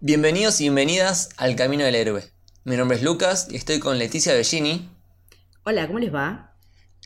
Bienvenidos y bienvenidas al Camino del Héroe. Mi nombre es Lucas y estoy con Leticia Bellini. Hola, ¿cómo les va?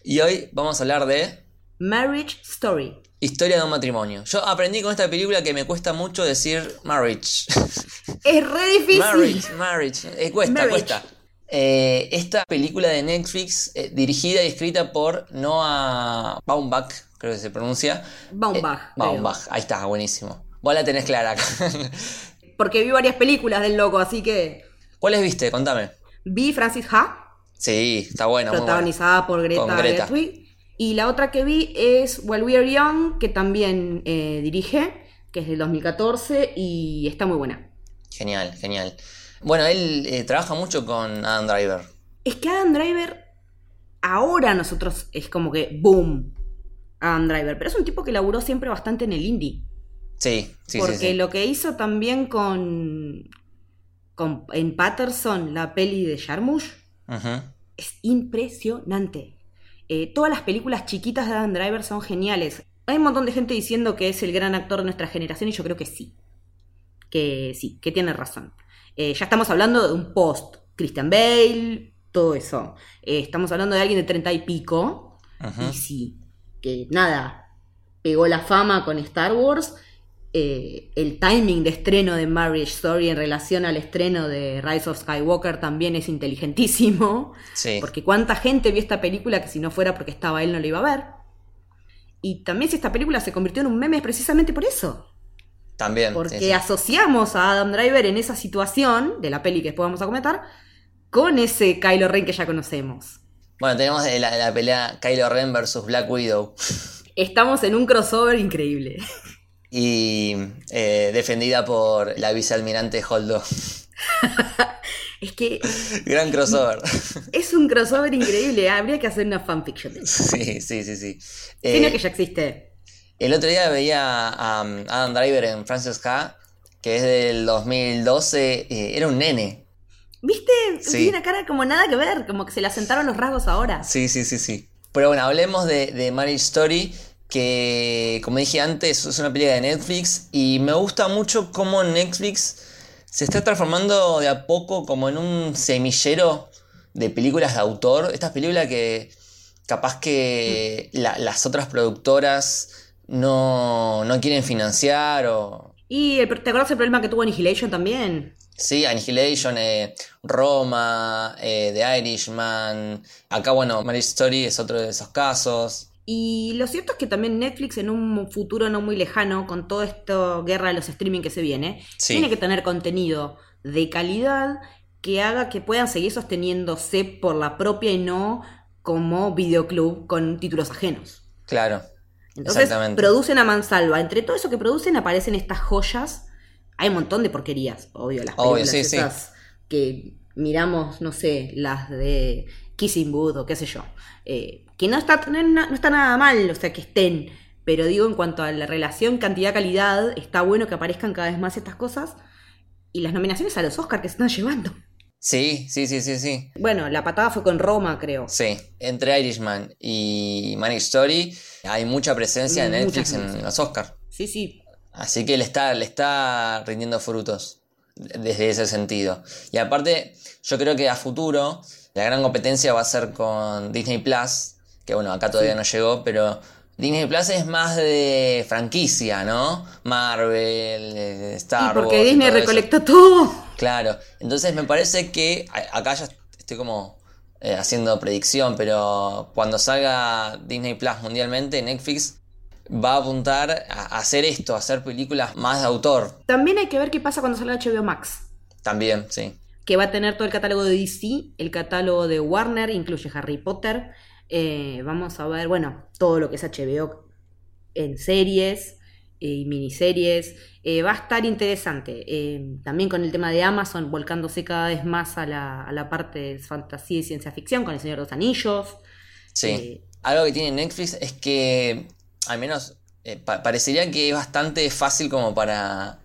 Y hoy vamos a hablar de Marriage Story. Historia de un matrimonio. Yo aprendí con esta película que me cuesta mucho decir marriage. Es re difícil. marriage, marriage. Eh, cuesta, Marriage. cuesta. Eh, esta película de Netflix, eh, dirigida y escrita por Noah Baumbach, creo que se pronuncia. Baumbach, Eh, Baumbach, ahí está, buenísimo. Vos la tenés clara acá. Porque vi varias películas del loco, así que ¿Cuáles viste? Contame. vi Francis Ha, Sí, está buena. muy buena. protagonizada por Greta, Greta. Gerwig. Y la otra que vi es While We Are Young, que también eh, dirige, que es del 2014 y está muy buena. Genial, genial. Bueno, él eh, trabaja mucho con Adam Driver. Es que Adam Driver, ahora nosotros es como que boom, Adam Driver, pero es un tipo que laburó siempre bastante en el indie. Sí, sí, porque sí. sí. lo que hizo también con, con en Patterson, la peli de Jarmusch, es impresionante. Eh, todas las películas chiquitas de Adam Driver son geniales. Hay un montón de gente diciendo que es el gran actor de nuestra generación y yo creo que sí. Que sí, que tiene razón. Eh, ya estamos hablando de un post. Christian Bale, todo eso. Eh, estamos hablando de alguien de treinta y pico. Y sí, que nada, pegó la fama con Star Wars. Eh, el timing de estreno de Marriage Story en relación al estreno de Rise of Skywalker también es inteligentísimo. Sí. Porque cuánta gente vio esta película que si no fuera porque estaba él no la iba a ver. Y también si esta película se convirtió en un meme es precisamente por eso. También. Porque sí, sí. asociamos a Adam Driver en esa situación de la peli que después vamos a comentar con ese Kylo Ren que ya conocemos. Bueno, tenemos la, la pelea Kylo Ren versus Black Widow. Estamos en un crossover increíble. Y eh, defendida por la vicealmirante Holdo. Es que Gran crossover. es un crossover increíble. Habría que hacer una fanfiction. sí, sí, sí, sí. Tiene Eh, que ya existe. El otro día veía a um, Adam Driver en Francis Ha, que es del 2012. eh, era un nene. ¿Viste? Sí. Tiene una cara como nada que ver, como que se le asentaron los rasgos ahora. Sí, sí, sí, sí. Pero bueno, hablemos de, de Marriage Story, que como dije antes, es una película de Netflix y me gusta mucho cómo Netflix se está transformando de a poco como en un semillero de películas de autor. Estas películas que capaz que la- las otras productoras no, no quieren financiar o... Y el- ¿te acuerdas el problema que tuvo Annihilation también? Sí, Annihilation, eh, Roma, eh, The Irishman. Acá, bueno, Marriage Story es otro de esos casos. Y lo cierto es que también Netflix en un futuro no muy lejano, con toda esta guerra de los streaming que se viene, Sí. tiene que tener contenido de calidad que haga que puedan seguir sosteniéndose por la propia y no como videoclub con títulos ajenos. Claro. Entonces producen a mansalva. Entre todo eso que producen aparecen estas joyas. Hay un montón de porquerías, obvio, las Obvio, películas sí, sí. esas que miramos, no sé, las de Kissing Booth o qué sé yo. Eh, que no está, no, no está nada mal, o sea, que estén. Pero digo, en cuanto a la relación cantidad-calidad, está bueno que aparezcan cada vez más estas cosas. Y las nominaciones a los Oscars que se están llevando. Sí, sí, sí, sí, sí. Bueno, la patada fue con Roma, creo. Sí, entre Irishman y Marriage Story hay mucha presencia de Mucha Netflix en los Oscars. Sí, sí. Así que le está, le está rindiendo frutos desde ese sentido. Y aparte, yo creo que a futuro la gran competencia va a ser con Disney Plus, que bueno, acá todavía Sí. no llegó, pero Disney Plus es más de franquicia, ¿no? Marvel, Star porque Wars. y Disney todo eso. recolectó todo. Claro, entonces me parece que acá ya estoy como eh, haciendo predicción, pero cuando salga Disney Plus mundialmente, Netflix va a apuntar a hacer esto, a hacer películas más de autor. También hay que ver qué pasa cuando salga HBO Max. También, sí. que va a tener todo el catálogo de DC, el catálogo de Warner, incluye Harry Potter. Eh, vamos a ver, bueno, todo lo que es HBO en series eh, y miniseries. Eh, va a estar interesante. Eh, también con el tema de Amazon, volcándose cada vez más a la, a la parte de fantasía y ciencia ficción, con El Señor de los Anillos. Sí. Eh, Algo que tiene Netflix es que, al menos, pa- parecería que es bastante fácil como para,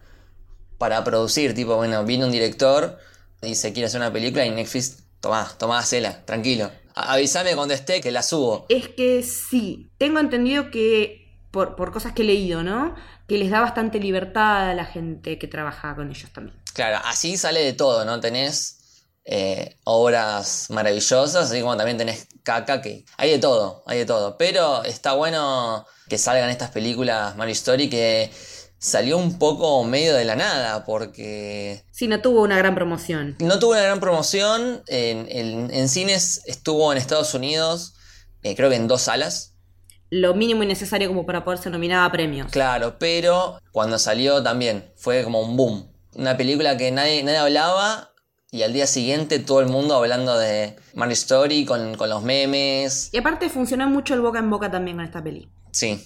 para producir. Tipo, bueno, viene un director, dice quiere hacer una película y Netflix, tomá, tomá, hacela, tranquilo. Avísame cuando esté que la subo. Es que sí, tengo entendido que, por, por cosas que he leído, ¿no? Que les da bastante libertad a la gente que trabaja con ellos también. Claro, así sale de todo, ¿no? Tenés eh, obras maravillosas, así como también tenés caca, que hay de todo, hay de todo. Pero está bueno que salgan estas películas Mario Story que salió un poco medio de la nada, porque... Sí, no tuvo una gran promoción. No tuvo una gran promoción, en, en- en cines estuvo en Estados Unidos, eh, creo que en dos salas, Lo mínimo y necesario como para poder ser nominada a premios. claro, pero cuando salió también fue como un boom. Una película que nadie, nadie hablaba y al día siguiente todo el mundo hablando de Mario Story con, con los memes. Y aparte funcionó mucho el boca en boca también con esta peli. Sí,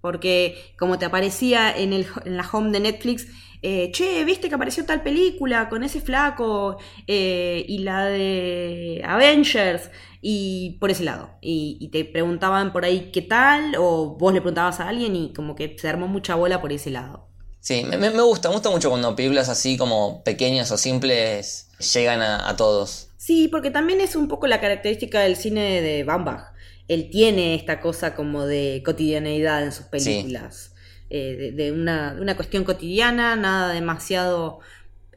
Porque como te aparecía en, el, en la home de Netflix, eh, che, viste que apareció tal película con ese flaco eh, y la de Avengers y por ese lado. Y, y te preguntaban por ahí qué tal o vos le preguntabas a alguien y como que se armó mucha bola por ese lado. sí, me, me- me gusta, me gusta mucho cuando películas así como pequeñas o simples llegan a, a todos. Sí, porque también es un poco la característica del cine de Bambach. Él tiene esta cosa como de cotidianeidad en sus películas. Eh, de, de una, una cuestión cotidiana, nada demasiado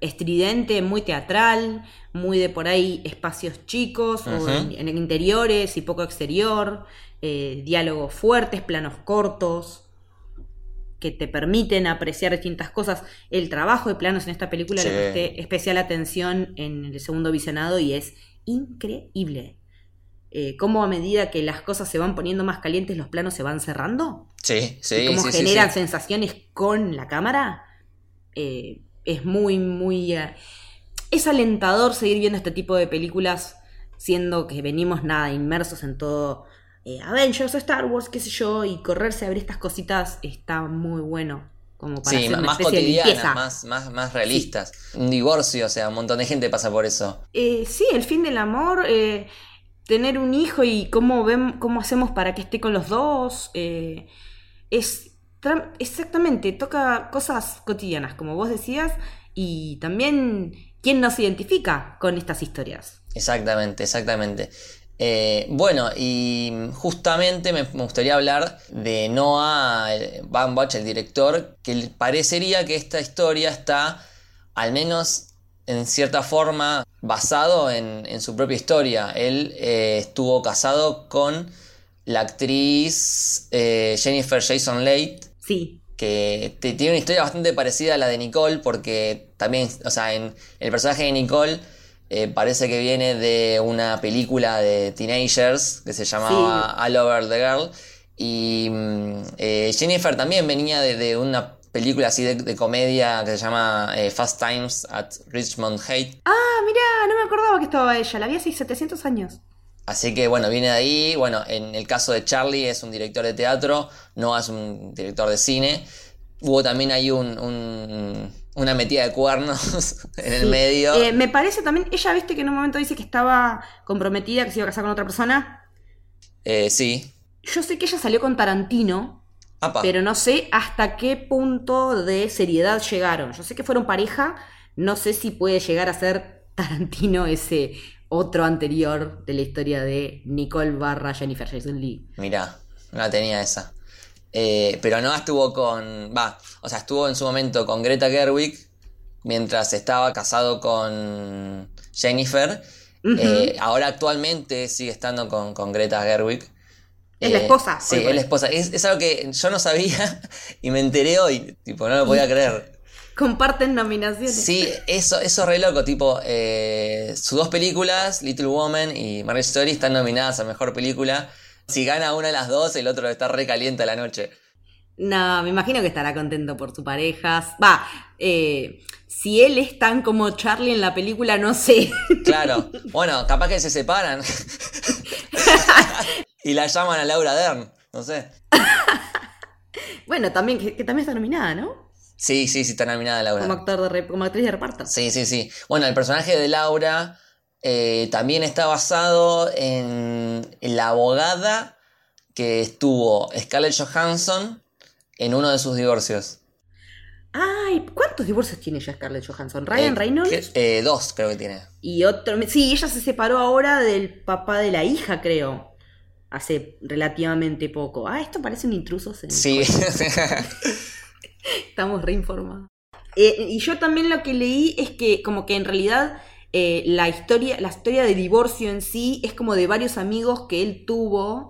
estridente, muy teatral, muy de por ahí espacios chicos o en, en interiores y poco exterior, eh, diálogos fuertes, planos cortos que te permiten apreciar distintas cosas. El trabajo de planos en esta película Sí. le presté especial atención en el segundo visionado y es increíble. Eh, cómo a medida que las cosas se van poniendo más calientes, los planos se van cerrando. Sí, sí, y cómo sí, generan sí. sensaciones con la cámara. eh, es muy, muy... eh, es alentador seguir viendo este tipo de películas, siendo que venimos nada, inmersos en todo Avengers, Star Wars, qué sé yo, y correrse a ver estas cositas está muy bueno. Como para Sí, hacer una más cotidianas, más, más, más realistas. Un divorcio, o sea, un montón de gente pasa por eso. Eh, sí, el fin del amor, eh, tener un hijo y cómo, ven, cómo hacemos para que esté con los dos. eh, es exactamente, toca cosas cotidianas, como vos decías, y también quién nos identifica con estas historias. Exactamente, exactamente. Eh, bueno, y justamente me, gustaría hablar de Noah Baumbach, el director, que parecería que esta historia está, al menos en cierta forma, basado en, en su propia historia. Él eh, estuvo casado con la actriz eh, Jennifer Jason Leigh, Sí, que tiene una historia bastante parecida a la de Nicole, porque también, o sea, en el personaje de Nicole eh, parece que viene de una película de teenagers que se llamaba All Over the Girl. Y mm, eh, Jennifer también venía de, de una película así de, de comedia que se llama eh, Fast Times at Richmond Heights. Ah, mirá, no me acordaba que estaba ella, la vi hace 700 años. Así que bueno, viene de ahí. Bueno, en el caso de Charlie es un director de teatro, Noah es un director de cine. Hubo también ahí un, un- una metida de cuernos en el Sí. medio. Eh, me parece también, ella viste que en un momento dice que estaba comprometida, que se iba a casar con otra persona. Eh, sí. Yo sé que ella salió con Tarantino, Apa. pero no sé hasta qué punto de seriedad llegaron. Yo sé que fueron pareja, no sé si puede llegar a ser Tarantino ese otro anterior de la historia de Nicole barra Jennifer Jason Lee. Mirá, no la tenía esa. Eh, pero Noah estuvo con. Va, o sea, estuvo en su momento con Greta Gerwig mientras estaba casado con Jennifer. Eh, ahora actualmente sigue estando con, con Greta Gerwig. Es la Eh, esposa, Sí, es la esposa. Es, es algo que yo no sabía y me enteré hoy. Tipo, no lo podía creer. Comparten nominaciones. Sí, eso, eso es re loco. Tipo, eh, sus dos películas, Little Woman y Marriage Story, están nominadas a mejor película. Si gana una de las dos, el otro está re caliente a la noche. No, me imagino que estará contento por su pareja. Va, eh, si él es tan como Charlie en la película, no sé. Claro. Bueno, capaz que se separan. y la llaman a Laura Dern. No sé. bueno, también, que, que también está nominada, ¿no? Sí, sí, sí, está nominada Laura. Como, actor de re- como actriz de reparto. Sí, sí, sí. Bueno, el personaje de Laura eh, también está basado en, en la abogada que estuvo Scarlett Johansson en uno de sus divorcios. Ay, ¿cuántos divorcios tiene ya Scarlett Johansson? Ryan Eh, Reynolds eh, dos creo que tiene. y otro. Sí, ella se separó ahora del papá de la hija, creo. Hace relativamente poco. Ah, esto parece un intruso. Sí. Estamos reinformados. Eh, y yo también lo que leí es que como que en realidad eh, la historia, la historia de divorcio en sí es como de varios amigos que él tuvo,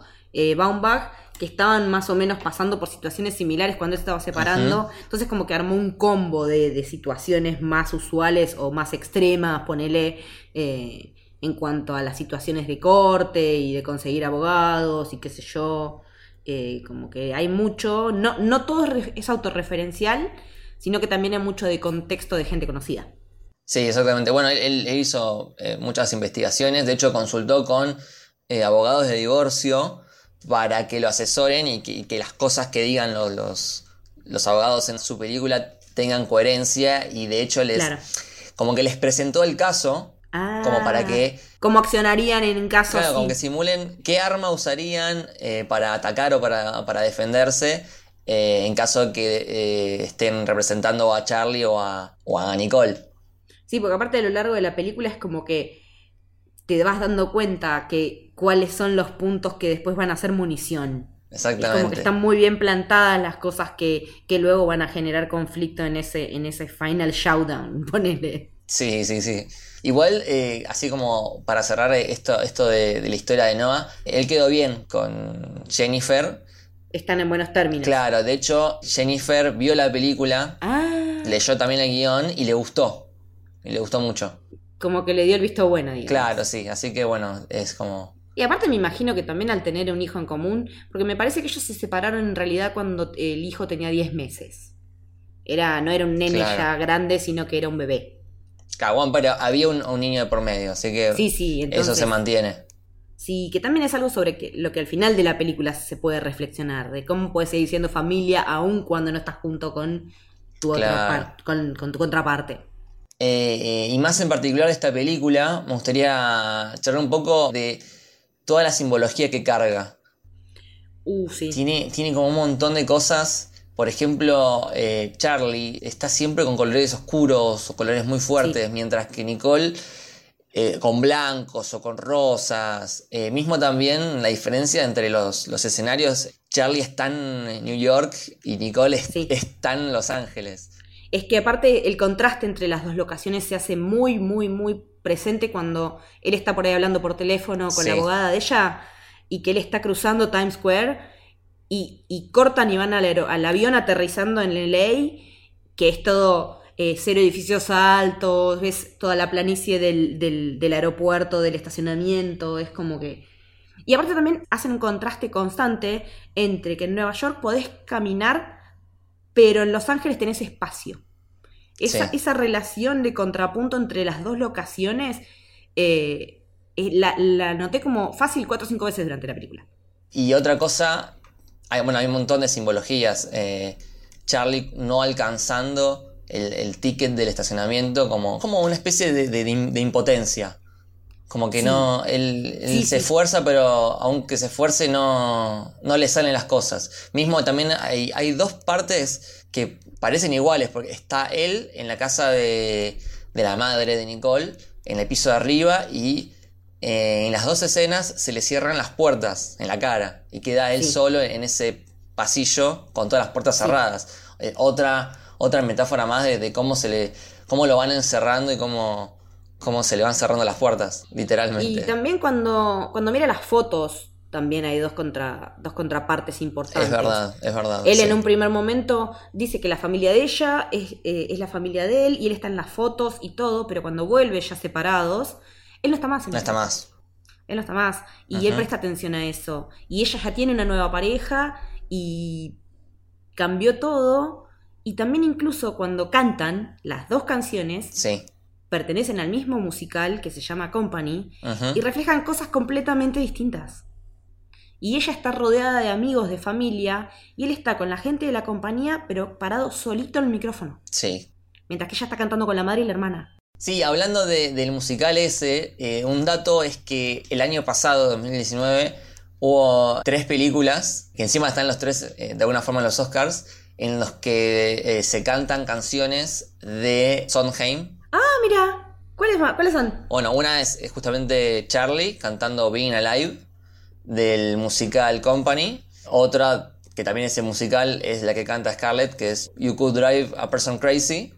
Baumbach, que estaban más o menos pasando por situaciones similares cuando él estaba separando. Entonces como que armó un combo de, de situaciones más usuales o más extremas, ponele, eh, en cuanto a las situaciones de corte y de conseguir abogados y qué sé yo. Eh, como que hay mucho, no, no todo es, re- es autorreferencial, sino que también hay mucho de contexto de gente conocida. Sí, exactamente. Bueno, él, él- él hizo eh, muchas investigaciones, de hecho consultó con eh, abogados de divorcio para que lo asesoren y que, y que las cosas que digan los, los, los abogados en su película tengan coherencia y de hecho les Claro. como que les presentó el caso como para que ¿Cómo accionarían en caso Claro, así? como que simulen qué arma usarían eh, para atacar o para, para defenderse eh, en caso de que eh, estén representando a Charlie o a, o a Nicole. Sí, porque aparte a lo largo de la película es como que te vas dando cuenta que cuáles son los puntos que después van a ser munición. Es como que Exactamente. están muy bien plantadas las cosas que, que luego van a generar conflicto en ese, en ese final showdown, ponele. Sí, sí, sí. Igual, eh, así como para cerrar esto, esto de, de la historia de Noah, él quedó bien con Jennifer. Están en buenos términos. Claro, de hecho, Jennifer vio la película, Ah, leyó también el guion y le gustó. Y le gustó mucho. como que le dio el visto bueno, digamos. Claro, sí. Así que bueno, es como... Y aparte me imagino que también al tener un hijo en común, porque me parece que ellos se separaron en realidad cuando el hijo tenía 10 meses. Era, no era un nene Claro. ya grande, sino que era un bebé. Cagón, pero había un, un niño de por medio, así que Sí, sí, entonces. eso se mantiene. Sí, que también es algo sobre que, lo que al final de la película se puede reflexionar, de cómo puedes seguir siendo familia aún cuando no estás junto con tu, otra Claro. con, con tu contraparte. Eh, eh, y más en particular esta película, me gustaría charlar un poco de toda la simbología que carga. Uh, sí. Tiene, tiene como un montón de cosas. Por ejemplo, eh, Charlie está siempre con colores oscuros o colores muy fuertes, mientras que Nicole eh, con blancos o con rosas. Eh, mismo también la diferencia entre los, los escenarios. Charlie está en New York y Nicole Sí. está en Los Ángeles. Es que aparte el contraste entre las dos locaciones se hace muy, muy, muy presente cuando él está por ahí hablando por teléfono con la abogada de ella y que él está cruzando Times Square y, y cortan y van al, al avión aterrizando en LA, que es todo eh, cero edificios altos, ves toda la planicie del, del, del aeropuerto, del estacionamiento, es como que... Y aparte también hacen un contraste constante entre que en Nueva York podés caminar, pero en Los Ángeles tenés espacio. Esa, Sí. esa relación de contrapunto entre las dos locaciones eh, eh, la, la noté como fácil cuatro o cinco veces durante la película. Y otra cosa, hay, bueno, hay un montón de simbologías. Eh, Charlie no alcanzando el, el ticket del estacionamiento como, como una especie de, de- de impotencia. Como que Sí. no, él, él Sí, se sí. esfuerza, pero aunque se esfuerce no, no le salen las cosas. Mismo también hay, hay dos partes que parecen iguales, porque está él en la casa de, de la madre de Nicole, en el piso de arriba, y eh, en las dos escenas se le cierran las puertas en la cara, y queda él Sí. solo en ese pasillo con todas las puertas Sí. cerradas. Eh, otra, otra metáfora más de, de cómo se le. cómo lo van encerrando y cómo, cómo se le van cerrando las puertas, literalmente. Y también cuando, cuando mira las fotos, también hay dos, contra, dos contrapartes importantes. es verdad, es verdad. Él sí. en un primer momento dice que la familia de ella es, eh, es la familia de él y él está en las fotos y todo, pero cuando vuelve ya separados, él no está más en No está más. Él no está más. Y él presta atención a eso. Y ella ya tiene una nueva pareja y cambió todo. Y también incluso cuando cantan las dos canciones, Sí. pertenecen al mismo musical que se llama Company y reflejan cosas completamente distintas. Y ella está rodeada de amigos, de familia, y él está con la gente de la compañía, pero parado solito en el micrófono, Sí. mientras que ella está cantando con la madre y la hermana. Sí, hablando de- del musical ese, eh, un dato es que el año pasado, 2019, hubo tres películas, que encima están los tres eh, de alguna forma en los Oscars, en los que eh, se cantan canciones de Sondheim. Ah, mira, ¿cuáles, ma- ¿cuáles son? Bueno, una es, es justamente Charlie cantando Being Alive del musical Company. Otra, que también es el musical, es la que canta Scarlett, que es You Could Drive a Person Crazy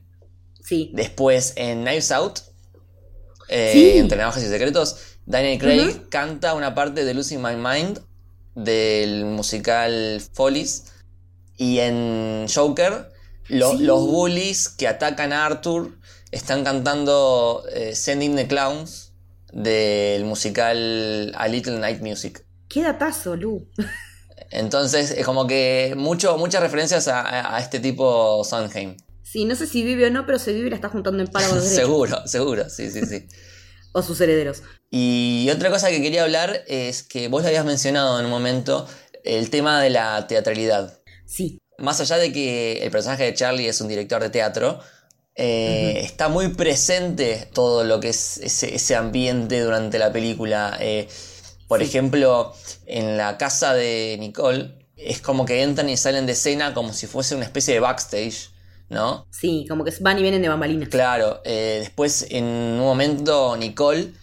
Sí. Después en Knives Out, eh, Sí. entre navajas y secretos, Daniel Craig canta una parte de Losing My Mind del musical Follies. Y en Joker, lo- Sí. los bullies que atacan a Arthur están cantando eh, Sending the Clowns del musical A Little Night Music. Qué datazo, Lu. Entonces, es como que mucho, muchas referencias a, este tipo Sondheim. Sí, no sé si vive o no, pero se vive y la está juntando en párrafos seguro, seguro, sí, sí, sí. O sus herederos. Y otra cosa que quería hablar es que vos lo habías mencionado en un momento, el tema de la teatralidad. Sí. Más allá de que el personaje de Charlie es un director de teatro, eh, está muy presente todo lo que es ese, ese ambiente durante la película. Eh, por Sí. ejemplo, en la casa de Nicole, es como que entran y salen de escena como si fuese una especie de backstage, ¿no? Sí, como que van y vienen de bambalinas. Claro, eh, después en un momento Nicole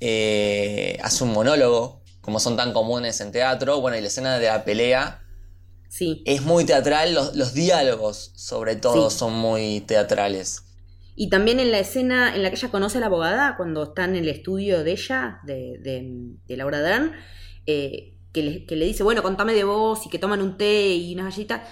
eh, hace un monólogo, como son tan comunes en teatro, bueno, y la escena de la pelea Sí. es muy teatral, los, los diálogos sobre todo Sí. son muy teatrales. Y también en la escena en la que ella conoce a la abogada, cuando está en el estudio de ella, de, de- Laura Dern, eh, que, le, dice, bueno, contame de vos y que toman un té y unas galletas,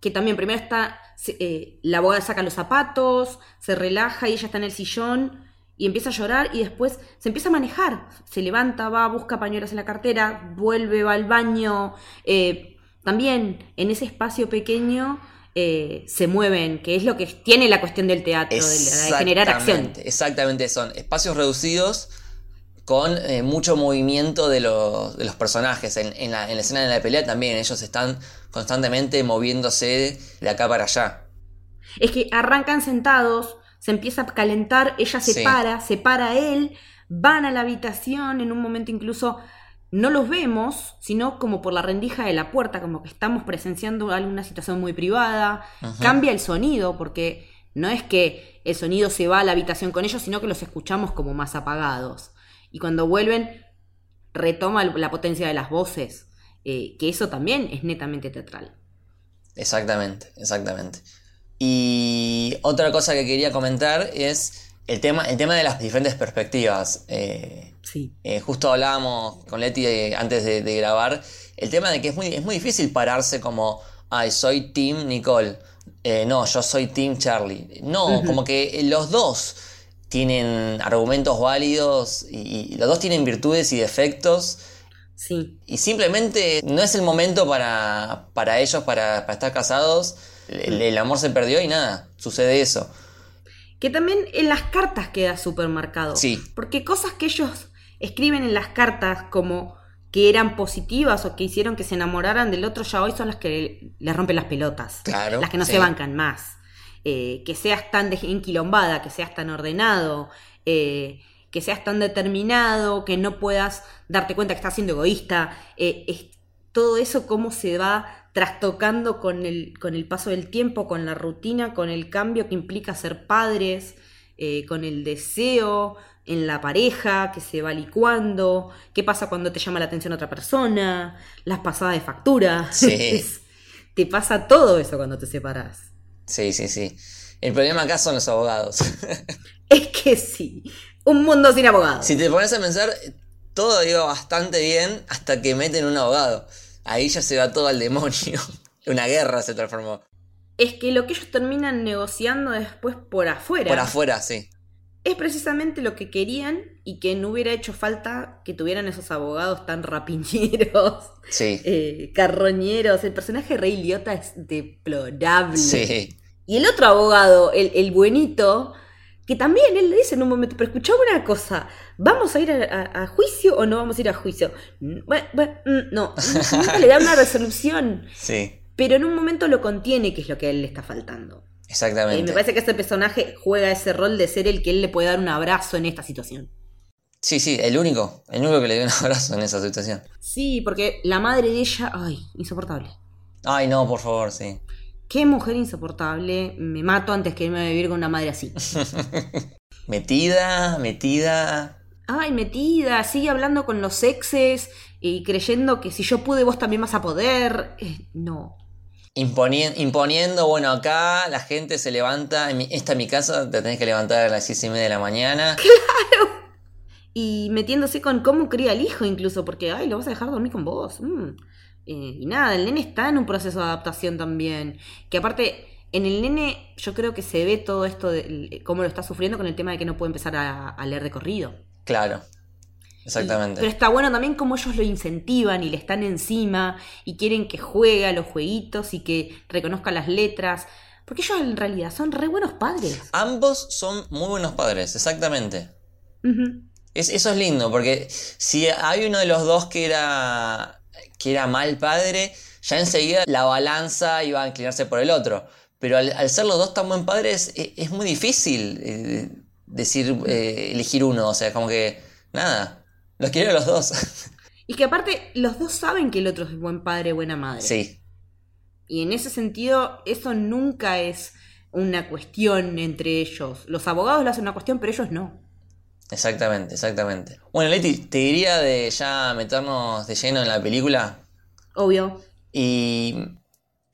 que también primero está, eh, la abogada saca los zapatos, se relaja y ella está en el sillón y empieza a llorar y después se empieza a manejar, se levanta, va, busca pañuelos en la cartera, vuelve, va al baño, eh, también en ese espacio pequeño eh, se mueven, que es lo que tiene la cuestión del teatro, de, de generar acción. Exactamente, Exactamente, son espacios reducidos con eh, mucho movimiento de los, de los personajes. En, en la, en la escena de la pelea también ellos están constantemente moviéndose de acá para allá. Es que arrancan sentados, se empieza a calentar, ella se Sí. para, se para él, van a la habitación, en un momento incluso no los vemos, sino como por la rendija de la puerta, como que estamos presenciando alguna situación muy privada, cambia el sonido, porque no es que el sonido se va a la habitación con ellos, sino que los escuchamos como más apagados. Y cuando vuelven, retoma la potencia de las voces, eh, que eso también es netamente teatral. Exactamente, exactamente. Y otra cosa que quería comentar es el tema, el tema de las diferentes perspectivas. Eh, Sí. eh, justo hablábamos con Leti eh, antes de, de grabar, el tema de que es muy, es muy difícil pararse como, ay, soy Team Nicole. Eh, no, yo soy Team Charlie. No, como que los dos tienen argumentos válidos y, y los dos tienen virtudes y defectos. Sí. Y simplemente no es el momento para, para ellos, para, para estar casados. El, el amor se perdió y nada, sucede eso. Que también en las cartas queda súper marcado. Sí. Porque cosas que ellos escriben en las cartas como que eran positivas o que hicieron que se enamoraran del otro ya hoy son las que les rompen las pelotas. Claro, Las que no sí. se bancan más. Eh, que seas tan de- enquilombada, que seas tan ordenado, eh, que seas tan determinado, que no puedas darte cuenta que estás siendo egoísta. eh, es- todo eso cómo se va trastocando con el, con el paso del tiempo, con la rutina, con el cambio que implica ser padres, con el deseo en la pareja que se va licuando, qué pasa cuando te llama la atención otra persona, las pasadas de factura. Sí. Es- te pasa todo eso cuando te separas. Sí, sí, sí. El problema acá son los abogados. Es que sí, un mundo sin abogados. si te pones a pensar, todo iba bastante bien hasta que meten un abogado. Ahí ya se va todo al demonio. Una guerra se transformó. Es que lo que ellos terminan negociando después por afuera Por afuera, sí. Es precisamente lo que querían y que no hubiera hecho falta que tuvieran esos abogados tan rapiñeros, Sí. eh, carroñeros. El personaje de Rey Liotta es deplorable. Sí. Y el otro abogado, el, el buenito, que también él le dice en un momento, pero escuchame una cosa, ¿vamos a ir a, a- a juicio o no vamos a ir a juicio? Mm, Bueno, bueno, mm, no, nunca le da una resolución, Sí. pero en un momento lo contiene, que es lo que a él le está faltando. Eh, Exactamente. me parece que este personaje juega ese rol de ser el que él le puede dar un abrazo en esta situación. Sí, sí, el único. El único que le dio un abrazo en esa situación. Sí, porque la madre de ella, ay, insoportable. Ay, no, por favor, sí. Qué mujer insoportable, me mato antes que irme a vivir con una madre así. Metida, metida. Ay, metida, sigue hablando con los exes y creyendo que si yo pude vos también vas a poder. Eh, no. Imponi- imponiendo, bueno, acá la gente se levanta, en mi- esta es mi casa, te tenés que levantar a las seis y media de la mañana. Y metiéndose con cómo cría al hijo incluso, porque, ay, lo vas a dejar dormir con vos. mm. Eh, y nada, el nene está en un proceso de adaptación también. Que aparte, en el nene yo creo que se ve todo esto de cómo lo está sufriendo con el tema de que no puede empezar a, a leer de corrido. Claro, Y- exactamente. pero está bueno también cómo ellos lo incentivan y le están encima y quieren que juegue a los jueguitos y que reconozca las letras. Porque ellos en realidad son re buenos padres. Ambos son muy buenos padres, exactamente. Es, eso es lindo, porque si hay uno de los dos que era, que era mal padre, ya enseguida la balanza iba a inclinarse por el otro. Pero al, al ser los dos tan buen padres, e- es, muy difícil eh, decir, eh, elegir uno. O sea, como que, nada, los quiero a los dos. Y que aparte los dos saben que el otro es buen padre, buena madre. sí, Y en ese sentido, eso nunca es una cuestión entre ellos. Los abogados lo hacen una cuestión, pero ellos no. exactamente, exactamente. Bueno, Leti, te diría de ya meternos de lleno en la película. Obvio. Y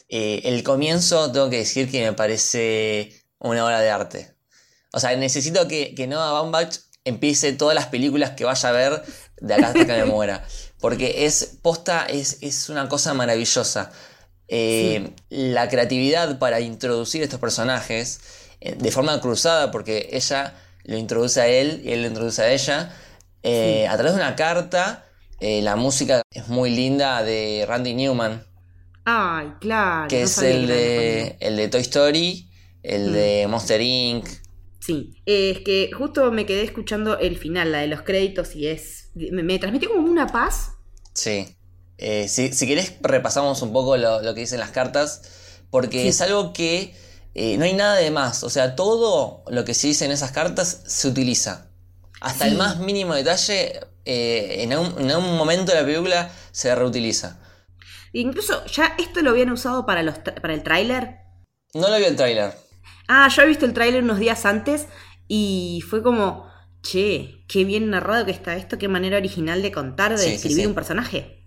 eh, el comienzo, tengo que decir que me parece una obra de arte. O sea, necesito que, que Noah Baumbach empiece todas las películas que vaya a ver de acá hasta que me muera. Porque es, posta, es, es una cosa maravillosa. Eh, La creatividad para introducir estos personajes eh, de forma cruzada, porque ella lo introduce a él y él lo introduce a ella, eh, a través de una carta. la música es muy linda de Randy Newman, Ay, claro. que no es el de, el de Toy Story, el Mm. de Monster Inc. Sí, es que justo me quedé escuchando el final, la de los créditos, y es. Me, me transmitió como una paz. Sí. Eh, si, si querés, repasamos un poco lo, lo que dicen las cartas, porque Sí. es algo que eh, no hay nada de más. O sea, todo lo que se dice en esas cartas se utiliza. Hasta Sí. el más mínimo detalle, eh, en, un, en un momento de la película se reutiliza. Incluso ya esto lo habían usado para, los tra- para el tráiler. No lo vi el tráiler. Ah, yo he visto el tráiler unos días antes y fue como, che, qué bien narrado que está esto, qué manera original de contar, de Sí, sí, escribir sí. un personaje.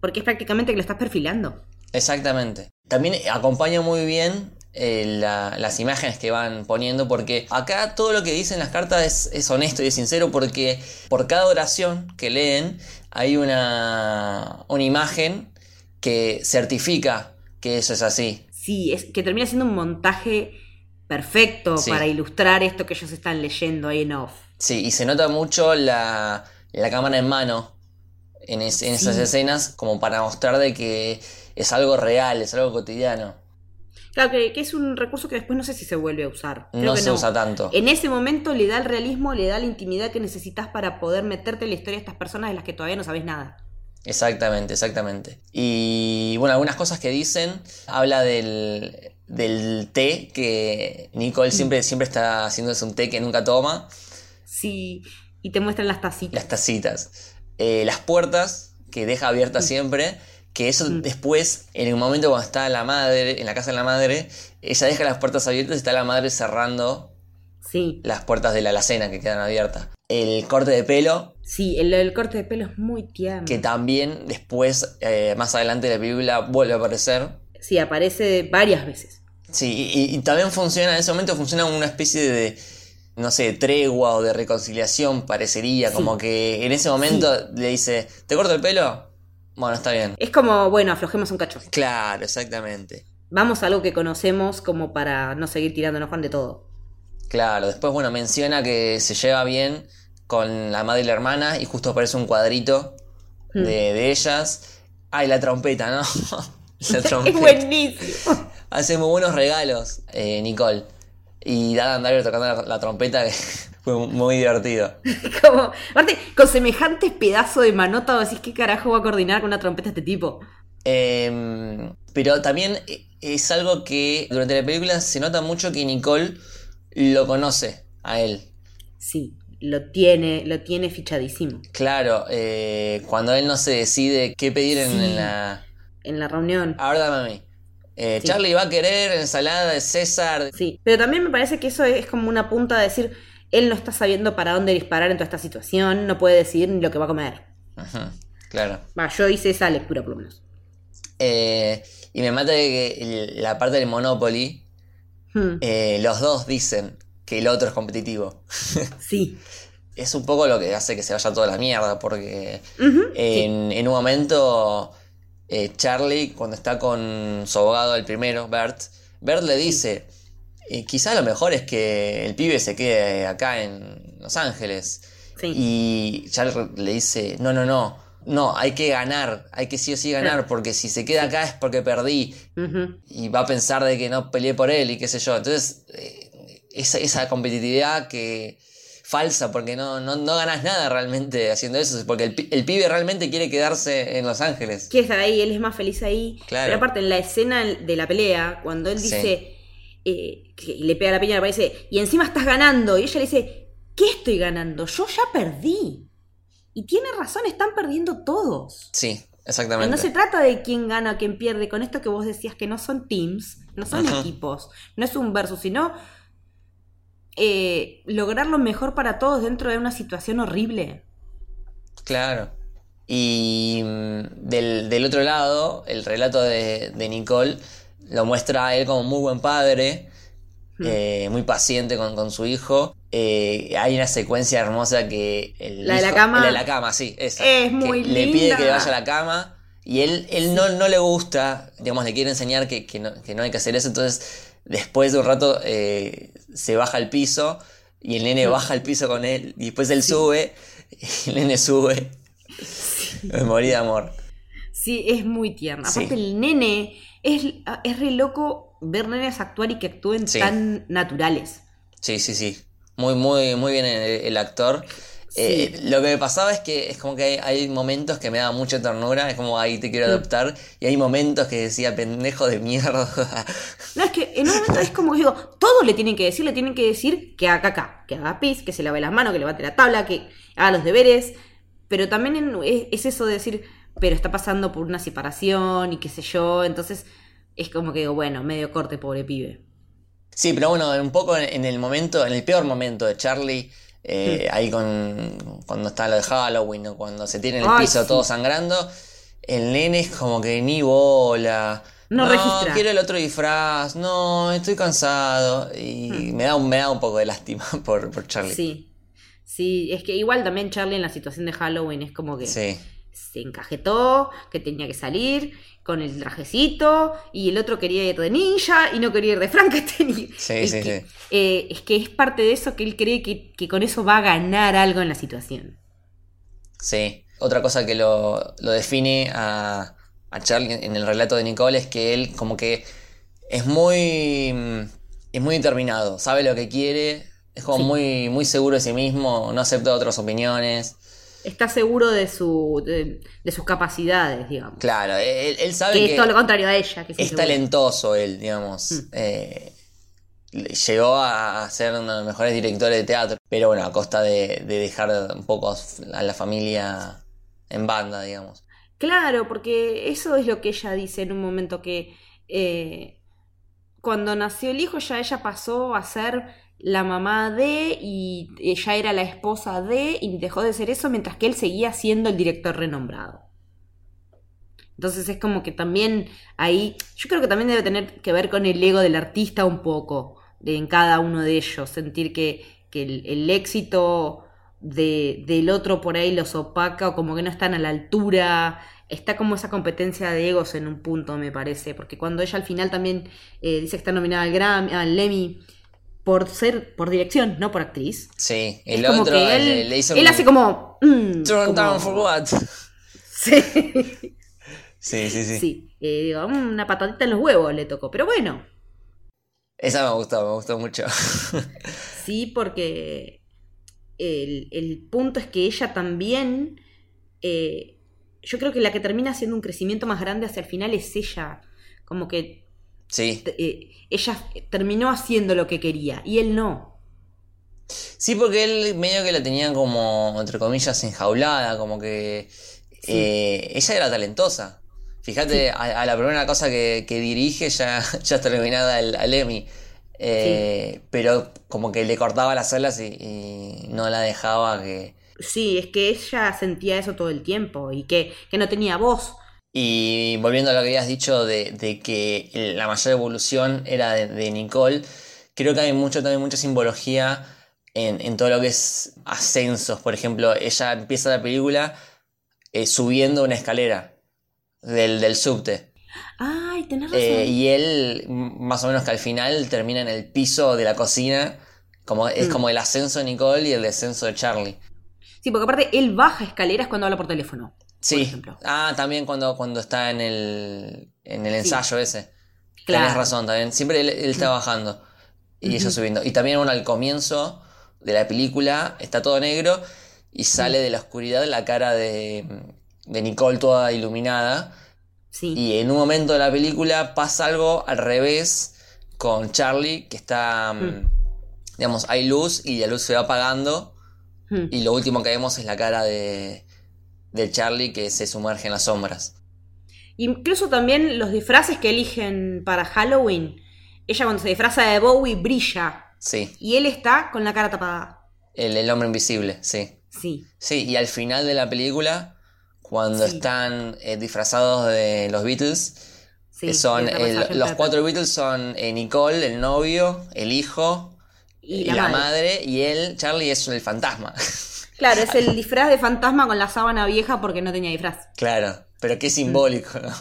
Porque es prácticamente que lo estás perfilando. Exactamente. También acompaña muy bien eh, la- las imágenes que van poniendo, porque acá todo lo que dicen las cartas es, es honesto y es sincero, porque por cada oración que leen hay una, una imagen que certifica que eso es así. Sí, es que termina siendo un montaje perfecto Sí. para ilustrar esto que ellos están leyendo ahí en off. Sí, y se nota mucho la, la cámara en mano en, es- en esas escenas, como para mostrar de que es algo real, es algo cotidiano. Claro, que, que es un recurso que después no sé si se vuelve a usar. Creo No que se usa tanto. En ese momento le da el realismo, le da la intimidad que necesitas para poder meterte en la historia de estas personas de las que todavía no sabes nada. Exactamente, exactamente. Y bueno, algunas cosas que dicen, habla del, del té, que Nicole siempre, siempre está haciéndose un té que nunca toma, Sí, y te muestran las tacitas. las tacitas, Eh, las puertas, que deja abiertas siempre, que eso Mm. después, en un momento cuando está la madre, en la casa de la madre, ella deja las puertas abiertas y está la madre cerrando Sí, las puertas de la alacena que quedan abiertas. El corte de pelo, sí, el, el corte de pelo es muy tierno. que también después, eh, más adelante de la película, vuelve a aparecer. Sí, aparece varias veces. Sí, y, y también funciona, en ese momento funciona una especie de, no sé, tregua o de reconciliación, parecería, Sí. como que en ese momento le dice, ¿te corto el pelo? Bueno, está bien. Es como, bueno, aflojemos un cacho. Claro, exactamente. Vamos a algo que conocemos como para no seguir tirándonos Juan de todo. Claro, después, bueno, menciona que se lleva bien con la madre y la hermana y justo aparece un cuadrito de, Mm. de ellas. Ay, la trompeta, ¿no? la Es trompeta. buenísimo. Hace muy buenos regalos, eh, Nicole. Y Adam Driver tocando la, la trompeta, que fue muy divertido. como, aparte, con semejantes pedazos de manota, decís, ¿qué carajo va a coordinar con una trompeta este tipo? Em, pero también e- es algo que durante la película se nota mucho que Nicole lo conoce a él. Sí, lo tiene, lo tiene fichadísimo. Claro, eh, cuando él no se decide qué pedir en la... En la reunión. Ahora dame a mí. Eh, Sí. Charlie va a querer ensalada de César. Sí, pero también me parece que eso es como una punta de decir, él no está sabiendo para dónde disparar en toda esta situación, no puede decidir ni lo que va a comer. Claro. Va, yo hice esa lectura por lo menos. Eh, y me mata que la parte del Monopoly, Hmm, eh, los dos dicen que el otro es competitivo. Sí. Es un poco lo que hace que se vaya toda la mierda, porque en un momento eh, Charlie, cuando está con su abogado, el primero, Bert, Bert le dice, eh, quizá lo mejor es que el pibe se quede acá en Los Ángeles. Sí. Y Charlie le dice, no, no, no, no, hay que ganar, hay que sí o sí ganar, porque si se queda acá es porque perdí y va a pensar de que no peleé por él y qué sé yo. Entonces, eh, esa, esa competitividad que falsa, porque no, no, no ganas nada realmente haciendo eso, porque el, el pibe realmente quiere quedarse en Los Ángeles. Quiere estar ahí, él es más feliz ahí. Claro. Pero aparte, en la escena de la pelea, cuando él Sí. dice, eh, que le pega la piña, le dice, y encima estás ganando, y ella le dice, ¿qué estoy ganando? Yo ya perdí. Y tiene razón, están perdiendo todos. Sí, No exactamente. se trata de quién gana o quién pierde, con esto que vos decías que no son teams, no son equipos, no es un versus, sino eh, lograr lo mejor para todos dentro de una situación horrible. Claro. Y mm, del, del otro lado, el relato de, de Nicole lo muestra a él como muy buen padre, Mm. eh, muy paciente con, con su hijo. Eh, hay una secuencia hermosa que... el ¿La de la hijo- cama? La de la cama, sí, esa. Es Que muy Le linda. pide que vaya a la cama y él, él no, no le gusta, digamos, le quiere enseñar que, que no, que no hay que hacer eso, entonces después de un rato eh, se baja al piso y el nene baja al piso con él y después él sube y el nene sube. Me morí de amor. Sí, es muy tierna. Sí. Aparte, el nene es, es re loco ver nenes actuar y que actúen Sí. tan naturales. Sí, sí, sí. Muy, muy, muy bien el, el actor. Eh, lo que me pasaba es que es como que hay, hay momentos que me da mucha ternura, es como ahí te quiero adoptar, y hay momentos que decía pendejo de mierda. No, es que en un momento es como que digo, todo le tienen que decir, le tienen que decir que haga acá, que haga pis, que se lave las manos, que levante la tabla, que haga los deberes. Pero también en- es, es eso de decir, pero está pasando por una separación y qué sé yo. Entonces es como que digo, bueno, medio corte, pobre pibe. Sí, pero bueno, un poco en, en el momento, en el peor momento de Charlie, eh, ahí con cuando está lo de Halloween o cuando se tiene en el Ay, piso sí. todo sangrando, el nene es como que ni bola. No quiero el otro disfraz, no, estoy cansado. Y me, da un, me da un poco de lástima por, por Charlie. Hmm. Sí. Sí, es que igual también Charlie en la situación de Halloween es como que Sí. Se encajetó, que tenía que salir con el trajecito y el otro quería ir de ninja y no quería ir de Frankenstein. Sí, es sí, que, sí. eh, es que es parte de eso que él cree que, que con eso va a ganar algo en la situación. Sí. Otra cosa que lo, lo define a, a Charlie en el relato de Nicole es que él como que es muy mm, es muy determinado, sabe lo que quiere, es como Sí. muy, muy seguro de sí mismo, no acepta otras opiniones. Está seguro de, su, de, de sus capacidades, digamos. Claro, él, él sabe que que es todo lo contrario a ella. Que es talentoso él, digamos. Mm. Eh, llegó a ser uno de los mejores directores de teatro, pero bueno, a costa de, de dejar un poco a la familia en banda, digamos. Claro, porque eso es lo que ella dice en un momento que eh, cuando nació el hijo ya ella pasó a ser la mamá de y ella era la esposa de y dejó de ser eso mientras que él seguía siendo el director renombrado. Entonces es como que también ahí, yo creo que también debe tener que ver con el ego del artista un poco, en cada uno de ellos, sentir que, que el, el éxito de, del otro por ahí los opaca o como que no están a la altura. Está como esa competencia de egos en un punto, me parece, porque cuando ella al final también eh, dice que está nominada al Grammy, al Emmy por ser, por dirección, no por actriz. Sí, Es el como otro que él, le, le hizo él un- hace como... mm, Turn como- down for what? Sí. Sí, sí, sí. Sí, eh, digo, mm, una patadita en los huevos le tocó, pero bueno, Esa me gustó, me gustó mucho. sí, porque el, el punto es que ella también, eh, yo creo que la que termina haciendo un crecimiento más grande hacia el final es ella, como que Sí. eh, ella terminó haciendo lo que quería y él no. Sí, porque él medio que la tenía como, entre comillas, enjaulada, como que eh, ella era talentosa. Fíjate, a, a la primera cosa que, que dirige ya, ya está terminada al, al Emmy. Eh, Pero como que le cortaba las alas y, y no la dejaba que... Sí, es que ella sentía eso todo el tiempo y que, que no tenía voz. Y volviendo a lo que habías dicho de, de que la mayor evolución era de, de Nicole, creo que hay mucho, también mucha simbología en, en todo lo que es ascensos. Por ejemplo, ella empieza la película eh, subiendo una escalera del, del subte. Ay, tenés razón. Eh, y él, más o menos que al final, termina en el piso de la cocina. Como, es Mm. como el ascenso de Nicole y el descenso de Charlie. Sí, porque aparte él baja escaleras cuando habla por teléfono. Sí. ejemplo. Ah, también cuando, cuando está en el, en el ensayo ese. Claro. Tenés razón también. Siempre él, él está bajando y ella Ujú. subiendo. Y también bueno, al comienzo de la película está todo negro y sale de la oscuridad la cara de, de Nicole toda iluminada. Sí. Y en un momento de la película pasa algo al revés con Charlie, que está, mm, Mm. digamos, hay luz y la luz se va apagando. Mm. Y lo último que vemos es la cara de, de Charlie que se sumerge en las sombras. Incluso también los disfraces que eligen para Halloween. Ella cuando se disfraza de Bowie brilla. Sí, Y él está con la cara tapada. el, el hombre invisible, sí. Sí. Sí, y al final de la película, cuando Sí. están eh, disfrazados de los Beatles, sí que son el- los cuatro Beatles son eh, Nicole, el novio, el hijo Y la, madre. madre. y él, Charlie, es el fantasma. Claro, es el disfraz de fantasma con la sábana vieja porque no tenía disfraz. claro, pero qué simbólico, ¿no?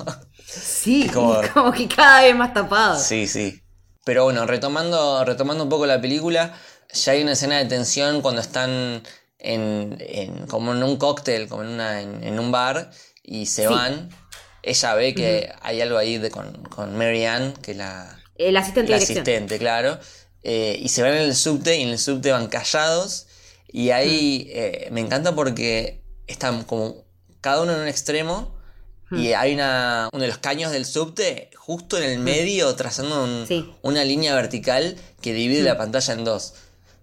Sí, Como- como, que cada vez más tapado. Sí, sí. Pero bueno, retomando, retomando un poco la película, ya hay una escena de tensión cuando están en, en- como en un cóctel, como en, una, en, en un bar, y se Sí. van. Ella ve que hay algo ahí de, con, con Mary Ann, que la, El asistente la asistente, claro. eh, y se van en el subte y en el subte van callados. Y ahí eh, me encanta porque están como cada uno en un extremo. Y hay una, uno de los caños del subte justo en el medio, trazando un- Sí. una línea vertical que divide la pantalla en dos.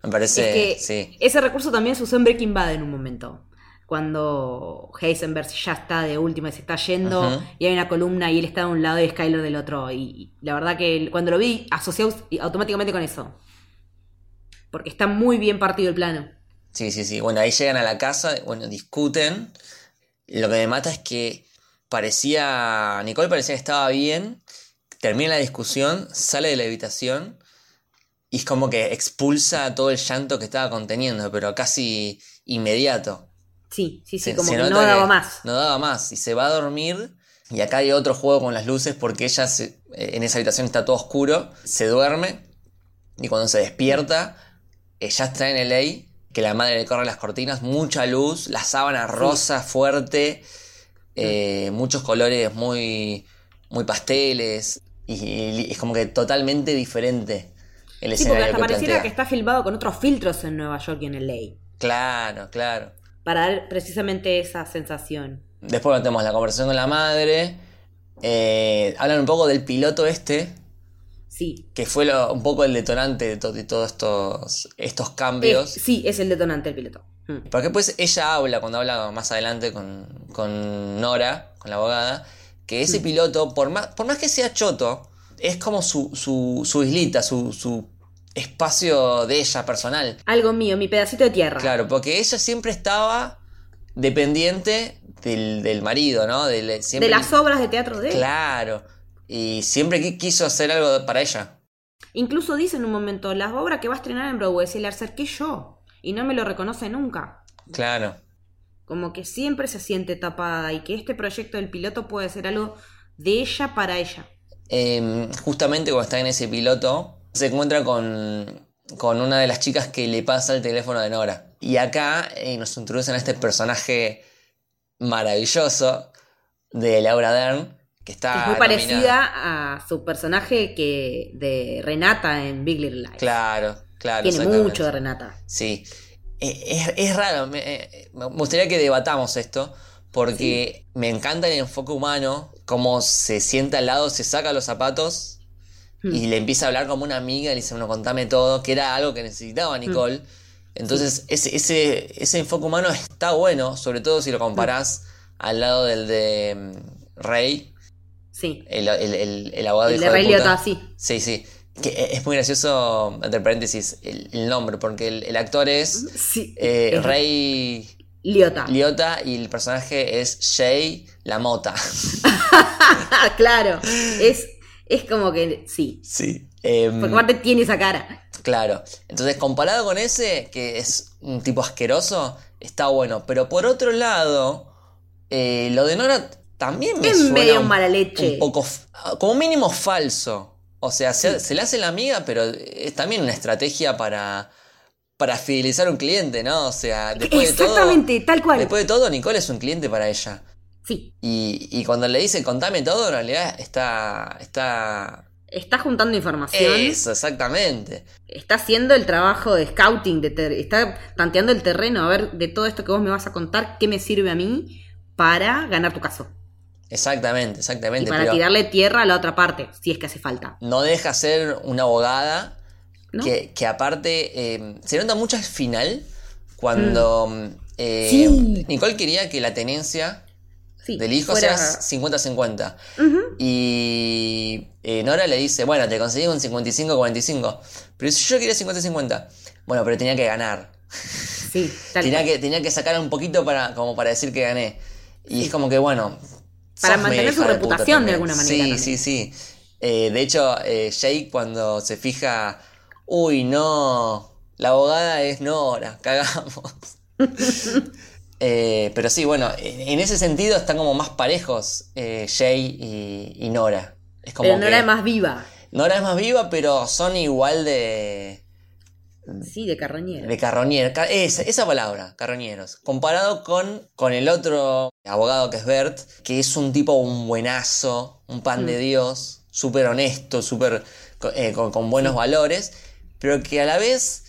Me parece. es que sí. ese recurso también se usó en Breaking Bad en un momento. Cuando Heisenberg ya está de última y se está yendo y hay una columna y él está de un lado y Skyler del otro. Y, la verdad que cuando lo vi asocié automáticamente con eso. Porque está muy bien partido el plano. Sí, sí, sí. Bueno, ahí llegan a la casa, bueno, discuten. Lo que me mata es que parecía. Nicole parecía que estaba bien. Termina la discusión, sale de la habitación y es como que expulsa todo el llanto que estaba conteniendo, pero casi inmediato. Sí, sí, sí, Se- como se que no daba más. No daba más. Y se va a dormir. Y acá hay otro juego con las luces porque ella se- eh, en esa habitación está todo oscuro. Se duerme. Y cuando se despierta, ella está en LA. Que la madre le corre las cortinas. Mucha luz. La sábana rosa fuerte. eh, muchos colores muy, muy pasteles. Y, y es como que totalmente diferente el Sí, porque escenario hasta que pareciera plantea. que está filmado con otros filtros en Nueva York y en LA. Claro, claro. Para dar precisamente esa sensación. Después tenemos la conversación con la madre. Eh, hablan un poco del piloto este, Sí. que fue lo- un poco el detonante de, to- de todos estos, estos Es- cambios. sí, es el detonante el piloto. Mm. Porque pues ella habla, cuando habla más adelante con, con Nora, con la abogada, que ese piloto, por más, por más que sea choto, es como su, su, su islita, su, su espacio de ella personal. Algo mío, mi pedacito de tierra. Claro, porque ella siempre estaba dependiente del, del marido, ¿no? Del- De las obras de teatro de él. Claro. Y siempre qui- quiso hacer algo para ella. Incluso dice en un momento, las obras que va a estrenar en Broadway se le acerqué yo. Y no me lo reconoce nunca. Claro. Como que siempre se siente tapada y que este proyecto del piloto puede ser algo de ella para ella. Eh, justamente cuando está en ese piloto, se encuentra con, con una de las chicas que le pasa el teléfono de Nora. Y acá eh, nos introducen a este personaje maravilloso de Laura Dern, que está es muy nominada. parecida a su personaje que de Renata en Big Little Lies. Claro, claro. Tiene mucho de Renata. Sí. Eh, Es, es raro, me, eh, me gustaría que debatamos esto, porque me encanta el enfoque humano, cómo se sienta al lado, se saca los zapatos Hmm. y le empieza a hablar como una amiga, le dice, bueno, contame todo, que era algo que necesitaba Nicole. Entonces, ese, ese, ese enfoque humano está bueno, sobre todo si lo comparás al lado del de mm, Rey, Sí. el, el, el- el abogado El de Ray puta. Liotta, sí. Sí, sí. Que e- es muy gracioso, entre paréntesis, el, nombre, porque el, actor es Sí. eh, Es Rey Liota. Liota y el personaje es Shay la mota. claro, es, es como que sí. Sí. em, Porque aparte tiene esa cara. Claro. Entonces, comparado con ese, que es un tipo asqueroso, está bueno. Pero por otro lado, eh, lo de Nora también me Es suena medio un, mala leche. un poco, como mínimo falso. O sea, se, se le hace la amiga, pero es también una estrategia para, para fidelizar a un cliente, ¿no? O sea, después de todo... Exactamente, tal cual. Después de todo, Nicole es un cliente para ella. Sí. Y, y cuando le dice contame todo, en realidad está... está... Está juntando información. Eso, exactamente. Está haciendo el trabajo de scouting. De ter- está tanteando el terreno. A ver, de todo esto que vos me vas a contar, ¿qué me sirve a mí para ganar tu caso? Exactamente, Y exactamente. para pero tirarle tierra a la otra parte, si es que hace falta. no deja ser una abogada ¿No? que, que aparte eh, se nota mucho al final cuando eh, Sí. Nicole quería que la tenencia Sí, del hijo fuera- sea 50-50. Ujú. Y eh, Nora le dice, bueno, te conseguí un 55-45. Pero si yo quería 50-50, bueno, pero tenía que ganar. Sí, tal Tenía que, tenía que sacar un poquito para, como para decir que gané. Y es como que, bueno. Para mantener su reputación de alguna manera Sí, también. sí, sí. Eh, de hecho, eh, Jake cuando se fija, uy, no, la abogada es Nora, cagamos. Eh, pero sí, bueno, en ese sentido están como más parejos eh, Jay y, y Nora. Es como Pero que Nora es más viva. Nora es más viva, pero son igual de, Sí, de carroñera. de carroñeros. Ca- Esa, esa palabra, carroñeros. Comparado con, con el otro abogado que es Bert, que es un tipo un buenazo, un pan Mm. de Dios, súper honesto, súper eh, con, con buenos valores, pero que a la vez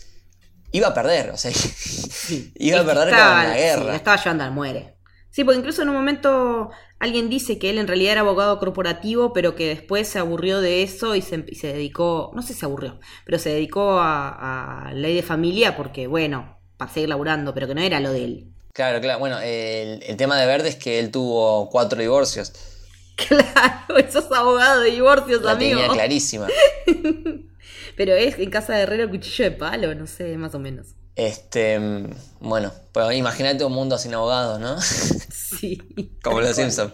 iba a perder. O sea, iba a perder Estaba- con la sí, guerra. la estaba llevando al muere. Sí, porque incluso en un momento alguien dice que él en realidad era abogado corporativo, pero que después se aburrió de eso y se, y se dedicó, no sé si se aburrió, pero se dedicó a, a ley de familia porque, bueno, para seguir laburando, pero que no era lo de él. Claro, claro. Bueno, el, el tema de Bert es que él tuvo cuatro divorcios. Claro, esos abogados de divorcios, La amigo. tenía clarísima. Pero es en casa de Herrero cuchillo de palo, no sé, más o menos. Este, mm, bueno, pues imagínate un mundo sin abogados, ¿no? Sí. Como los. Simpsons.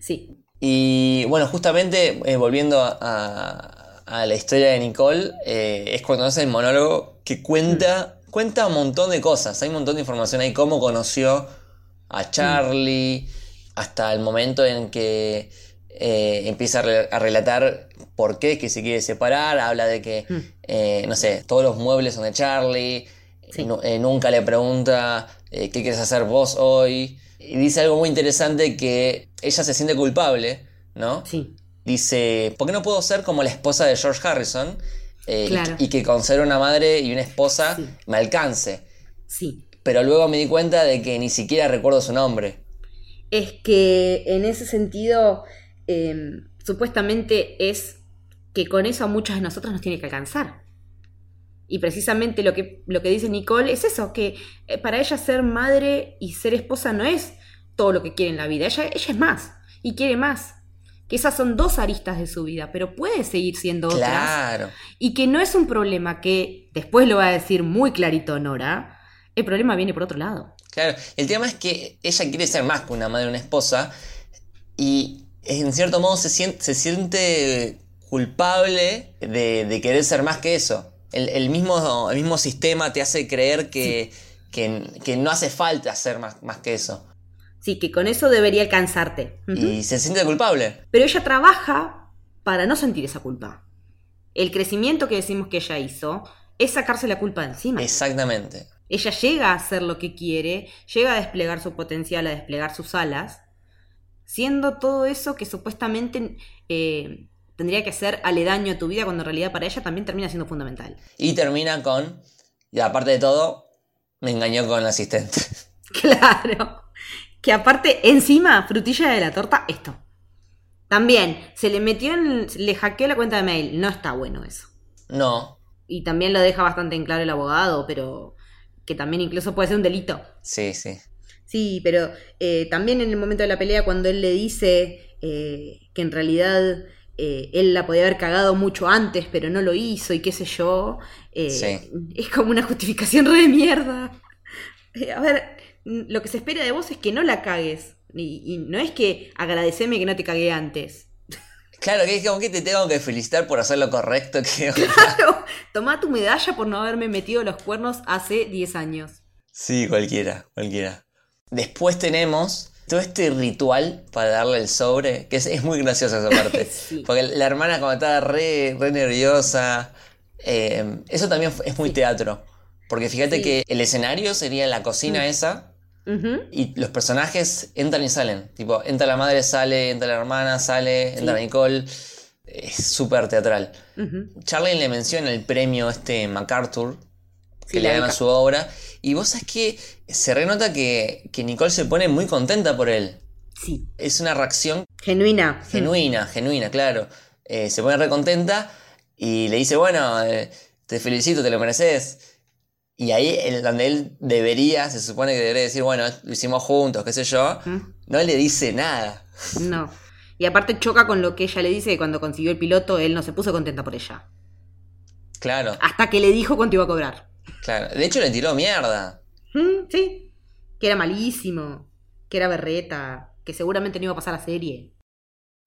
Sí. Y bueno, justamente eh, volviendo a, a- a la historia de Nicole, eh, es cuando hace el monólogo que cuenta, cuenta un montón de cosas. Hay un montón de información ahí, cómo conoció a Charlie, hasta el momento en que eh, empieza a, re- a relatar por qué que se quiere separar. Habla de que, Mm. no sé, todos los muebles son de Charlie. Sí. Eh, nunca le pregunta eh, qué quieres hacer vos hoy. Y dice algo muy interesante que ella se siente culpable, ¿no? Sí. Dice, ¿por qué no puedo ser como la esposa de George Harrison? Eh, y- Claro. y, que con ser una madre y una esposa Sí. me alcance. Sí. Pero luego me di cuenta de que ni siquiera recuerdo su nombre. es que en ese sentido, eh, supuestamente es que con eso a muchas de nosotros nos tiene que alcanzar. Y precisamente lo que, lo que dice Nicole es eso, que eh, para ella ser madre y ser esposa no es todo lo que quiere en la vida, ella, ella es más y quiere más. Que esas son dos aristas de su vida, pero puede seguir siendo otras. Claro. Y que no es un problema que, después lo va a decir muy clarito Nora, el problema viene por otro lado. Claro, el tema es que ella quiere ser más que una madre una esposa y en cierto modo se siente, se siente culpable de, de querer ser más que eso. El, el mismo, el mismo sistema te hace creer que, que, que no hace falta ser más, más que eso. Sí, que con eso debería alcanzarte. Y se siente culpable. Pero ella trabaja para no sentir esa culpa. El crecimiento que decimos que ella hizo es sacarse la culpa de encima. Exactamente. Ella llega a hacer lo que quiere, llega a desplegar su potencial, a desplegar sus alas, siendo todo eso que supuestamente eh, tendría que ser aledaño a tu vida, cuando en realidad para ella también termina siendo fundamental. Y termina con, y aparte de todo, me engañó con la asistente. Claro. Que aparte, encima, frutilla de la torta, esto. También, se le metió en. le hackeó la cuenta de mail. No está bueno eso. No, Y también lo deja bastante en claro el abogado, pero que también incluso puede ser un delito. sí, sí. Sí, pero eh, también en el momento de la pelea, cuando él le dice eh, que en realidad eh, él la podía haber cagado mucho antes, pero no lo hizo y qué sé yo, eh, Sí. es como una justificación re de mierda. Eh, a ver, lo que se espera de vos es que no la cagues. Y, y no es que agradeceme que no te cagué antes. Claro, que es como que te tengo que felicitar por hacer lo correcto. Que... Claro, tomá tu medalla por no haberme metido los cuernos hace 10 años. Sí, cualquiera, cualquiera. Después tenemos todo este ritual para darle el sobre, que es, es muy graciosa esa parte. Sí. Porque la hermana como estaba re, re nerviosa. eh, eso también es muy Sí. teatro. Porque fíjate Sí. que el escenario sería la cocina Mm. esa. Y los personajes entran y salen. Tipo, entra la madre, sale, entra la hermana, sale, entra. Nicole. Es súper teatral. Charlie le menciona el premio este MacArthur que Sí, le beca. su obra. Y vos sabés que se renota que, que Nicole se pone muy contenta por él. Sí. Es una reacción Genuina. genuina, genuina, claro. Eh, se pone re contenta y le dice, bueno, eh, te felicito, te lo mereces. Y ahí, el- donde él debería, se supone que debería decir, bueno, lo hicimos juntos, qué sé yo, ¿Mm? no le dice nada. No. Y aparte choca con lo que ella le dice que cuando consiguió el piloto, él no se puso contenta por ella. Claro, Hasta que le dijo cuánto iba a cobrar. Claro. De hecho, le tiró mierda. Mm, Sí. Que era malísimo. Que era berreta. Que seguramente no iba a pasar a serie.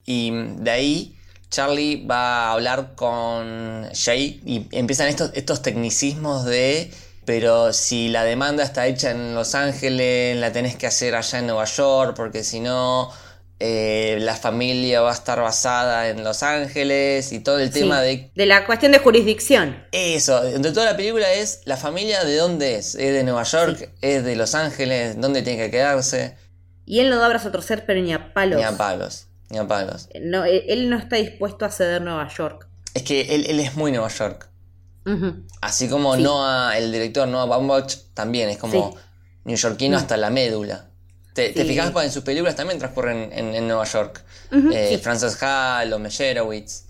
Y de ahí Charlie va a hablar con Jay y empiezan estos, estos tecnicismos de, pero si la demanda está hecha en Los Ángeles, la tenés que hacer allá en Nueva York, porque si no, eh, la familia va a estar basada en Los Ángeles y todo el tema de De la cuestión de jurisdicción. eso. Entre toda la película es, la familia de dónde es, es de Nueva York, es de Los Ángeles, dónde tiene que quedarse, Y él no da brazo a torcer, pero ni a palos. ni a palos, ni a palos. No, él él no está dispuesto a ceder Nueva York. Es que él, él es muy Nueva York. Así como Sí. Noah, el director Noah Baumbach también es como neoyorquino Mm. hasta la médula. Te, te Sí. fijas en sus películas también transcurren en, en Nueva York. Ujú, Eh, sí. Frances Hall o Meyerowitz.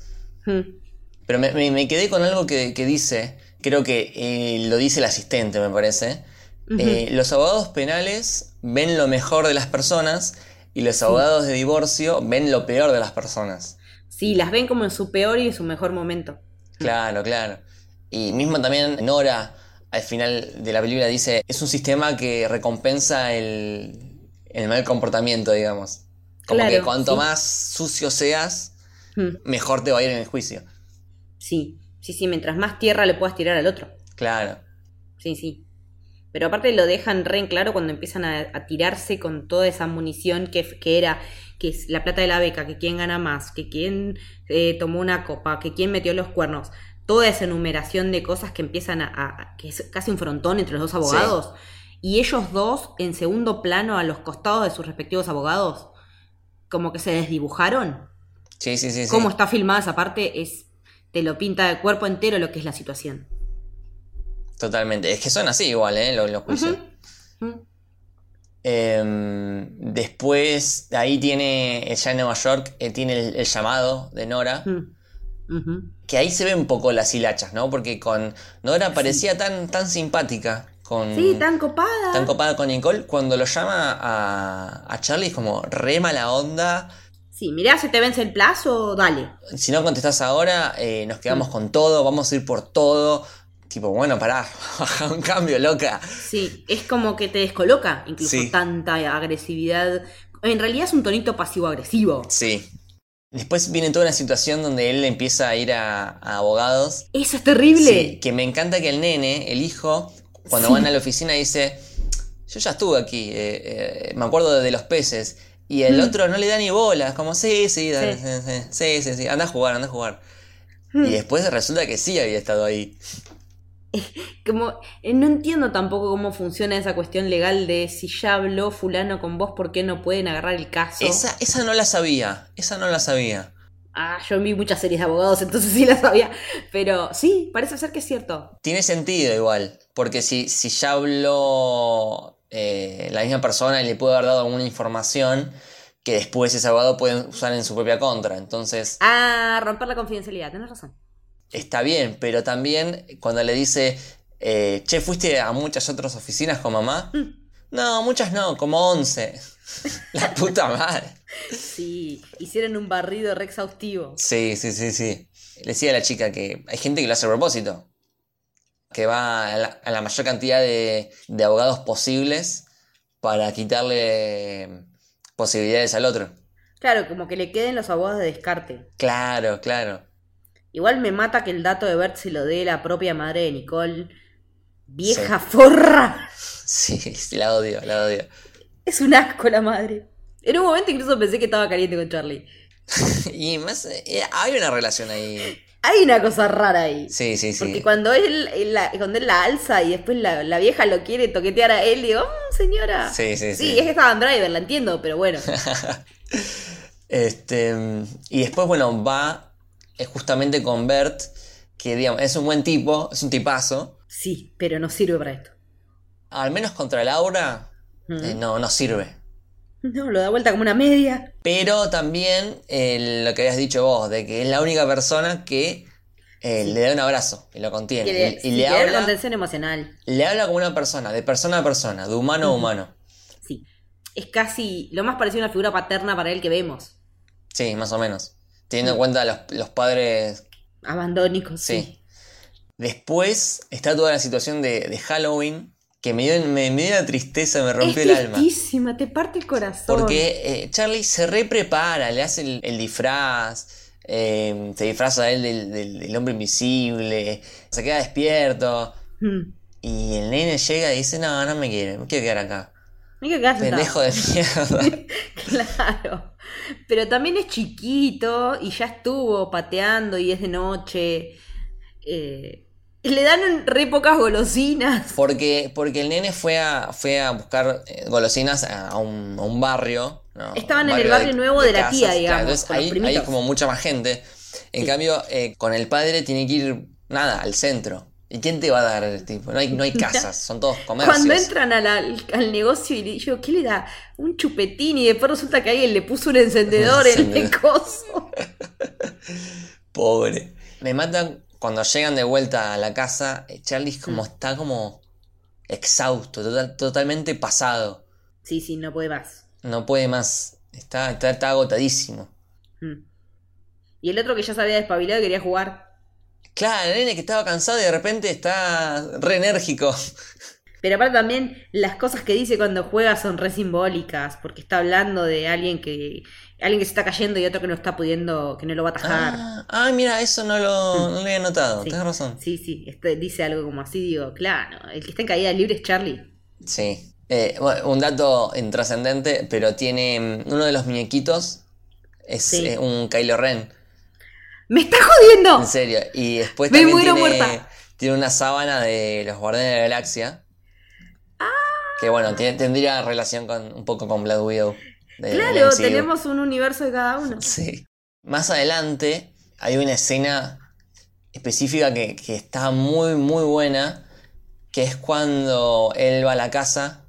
Pero me, me- me quedé con algo que, que dice, creo que eh, lo dice el asistente, me parece. Eh, los abogados penales ven lo mejor de las personas y los abogados de divorcio ven lo peor de las personas. Sí, las ven como en su peor y en su mejor momento. Claro, claro. Y mismo también Nora al final de la película dice, es un sistema que recompensa el, el mal comportamiento, digamos. Como Claro, que cuanto sí. más sucio seas, Mm. mejor te va a ir en el juicio. Sí, sí, sí, mientras más tierra le puedas tirar al otro. Claro. Sí, sí. Pero aparte lo dejan re en claro cuando empiezan a, a tirarse con toda esa munición que, que era que es la plata de la beca, que quién gana más, que quién eh, tomó una copa, que quién metió los cuernos. Toda esa enumeración de cosas que empiezan a, a- que es casi un frontón entre los dos abogados. Y ellos dos, en segundo plano, a los costados de sus respectivos abogados, como que se desdibujaron. Sí, sí, sí. sí. Cómo está filmada esa parte es. te lo pinta de cuerpo entero lo que es la situación. Totalmente. Es que son así igual, ¿eh? Los, los juicios. Em, después, ahí tiene, ya en Nueva York, eh, tiene el, el llamado de Nora. Que ahí se ve un poco las hilachas, ¿no? Porque con Nora parecía tan, tan simpática. Con, Sí, tan copada. tan copada con Nicole. Cuando lo llama a, a Charlie es como re mala onda. Sí, mirá, se te vence el plazo, dale. Si no contestás ahora, eh, nos quedamos Mm. con todo, vamos a ir por todo. Tipo, bueno, pará, baja un cambio, loca. Sí, es como que te descoloca incluso Sí. tanta agresividad. En realidad es un tonito pasivo-agresivo. Sí. Después viene toda una situación donde él empieza a ir a, a abogados. Eso es terrible. Sí, que me encanta que el nene, el hijo, cuando Sí. van a la oficina dice, yo ya estuve aquí, eh, eh, me acuerdo de los peces. Y el Mm. otro no le da ni bola, es como, sí, sí, dale, Sí. sí, sí, sí, sí, sí, anda a jugar, anda a jugar. Mm. Y después resulta que sí había estado ahí. Como, eh, no entiendo tampoco cómo funciona esa cuestión legal de si ya habló fulano con vos, ¿por qué no pueden agarrar el caso? Esa, esa no la sabía, esa no la sabía. Ah, yo vi muchas series de abogados, entonces sí la sabía. Pero sí, parece ser que es cierto. Tiene sentido igual, porque si, si ya habló eh, la misma persona y le puede haber dado alguna información que después ese abogado puede usar en su propia contra. Entonces, Ah, romper la confidencialidad, tenés razón. está bien, pero también cuando le dice, eh, che, ¿fuiste a muchas otras oficinas con mamá? Mm. No, muchas no, como 11. la puta madre. Sí, hicieron un barrido re exhaustivo. Sí, sí, sí, sí. Le decía a la chica que hay gente que lo hace a propósito. Que va a la, a la mayor cantidad de, de abogados posibles para quitarle posibilidades al otro. Claro, como que le queden los abogados de descarte. Claro, claro. Igual me mata que el dato de Bert se lo dé la propia madre de Nicole. Vieja forra. Sí, sí, la odio, la odio. Es un asco la madre. En un momento incluso pensé que estaba caliente con Charlie. y más, eh, hay una relación ahí. Hay una cosa rara ahí. Sí, sí, sí. Porque cuando él, él la, cuando él la alza y después la, la vieja lo quiere toquetear a él, digo, "Mm, señora. Sí, sí, sí. Sí, es que estaba en driver, la entiendo, pero bueno. Este, y después, bueno, va eh, justamente con Bert, que digamos, es un buen tipo, es un tipazo. Sí, pero no sirve para esto. Al menos contra Laura, Ujú. eh, no, no sirve. No, lo da vuelta como una media. Pero también eh, lo que habías dicho vos, de que es la única persona que eh, le da un abrazo y lo contiene. Que y le, le da habla, contención emocional. le habla como una persona, de persona a persona, de humano a humano. Sí. Es casi lo más parecido a una figura paterna para él que vemos. Sí, más o menos. Teniendo en cuenta los, los padres. Abandónicos, sí. Sí. Después está toda la situación de, de Halloween, que me dio, me, me dio una tristeza, me rompió es el alma. tristísima, te parte el corazón. Porque eh, Charlie se reprepara, le hace el, el disfraz, eh, se disfraza a él del, del- del hombre invisible, se queda despierto. Mm. Y el nene llega y dice, no, no me quiero, me quiero quedar acá. Mira que acá Pendejo de mierda. Claro. Pero también es chiquito y ya estuvo pateando y es de noche. Eh, le dan re pocas golosinas. Porque, porque el nene fue a, fue a buscar eh, golosinas a un, a un barrio. ¿no? Estaban Un en el barrio nuevo de la tía, digamos, entonces ahí, ahí hay como mucha más gente. En Sí. cambio, eh, con el padre tiene que ir, nada, al centro. ¿Y quién te va a dar el tipo? No hay, no hay casas, son todos comercios. Cuando entran a la- al, negocio y le digo, ¿qué le da? Un chupetín y después resulta que alguien le puso un encendedor en el Encendedor. coso. Pobre. Me matan cuando llegan de vuelta a la casa. eh, Charlie como está como exhausto, total- totalmente pasado. Sí, sí, no puede más. No puede más. Está, está, está agotadísimo. Mm. Y el otro que ya se había despabilado y quería jugar. Claro, el nene que estaba cansado y de repente está re enérgico. Pero aparte también las cosas que dice cuando juega son re simbólicas, porque está hablando de alguien que alguien que se está cayendo y otro que no está pudiendo, que no lo va a atajar. Ah, ah, mira, eso no lo, no lo había notado. Sí. Tienes razón. Sí, sí, este dice algo como así, digo, claro, el que está en caída libre es Charlie. Sí. Eh, bueno, un dato intrascendente, pero tiene mm, uno de los muñequitos. Es Sí. eh, un Kylo Ren. ¡Me está jodiendo! En serio. Y después Me también tiene, muerta. tiene una sábana de los Guardianes de la Galaxia. Ah. Que bueno, tiene- tendría relación con un poco con Black Widow. de- Claro, tenemos un universo de cada uno. Sí. Más adelante hay una escena específica que, que está muy, muy buena. Que es cuando él va a la casa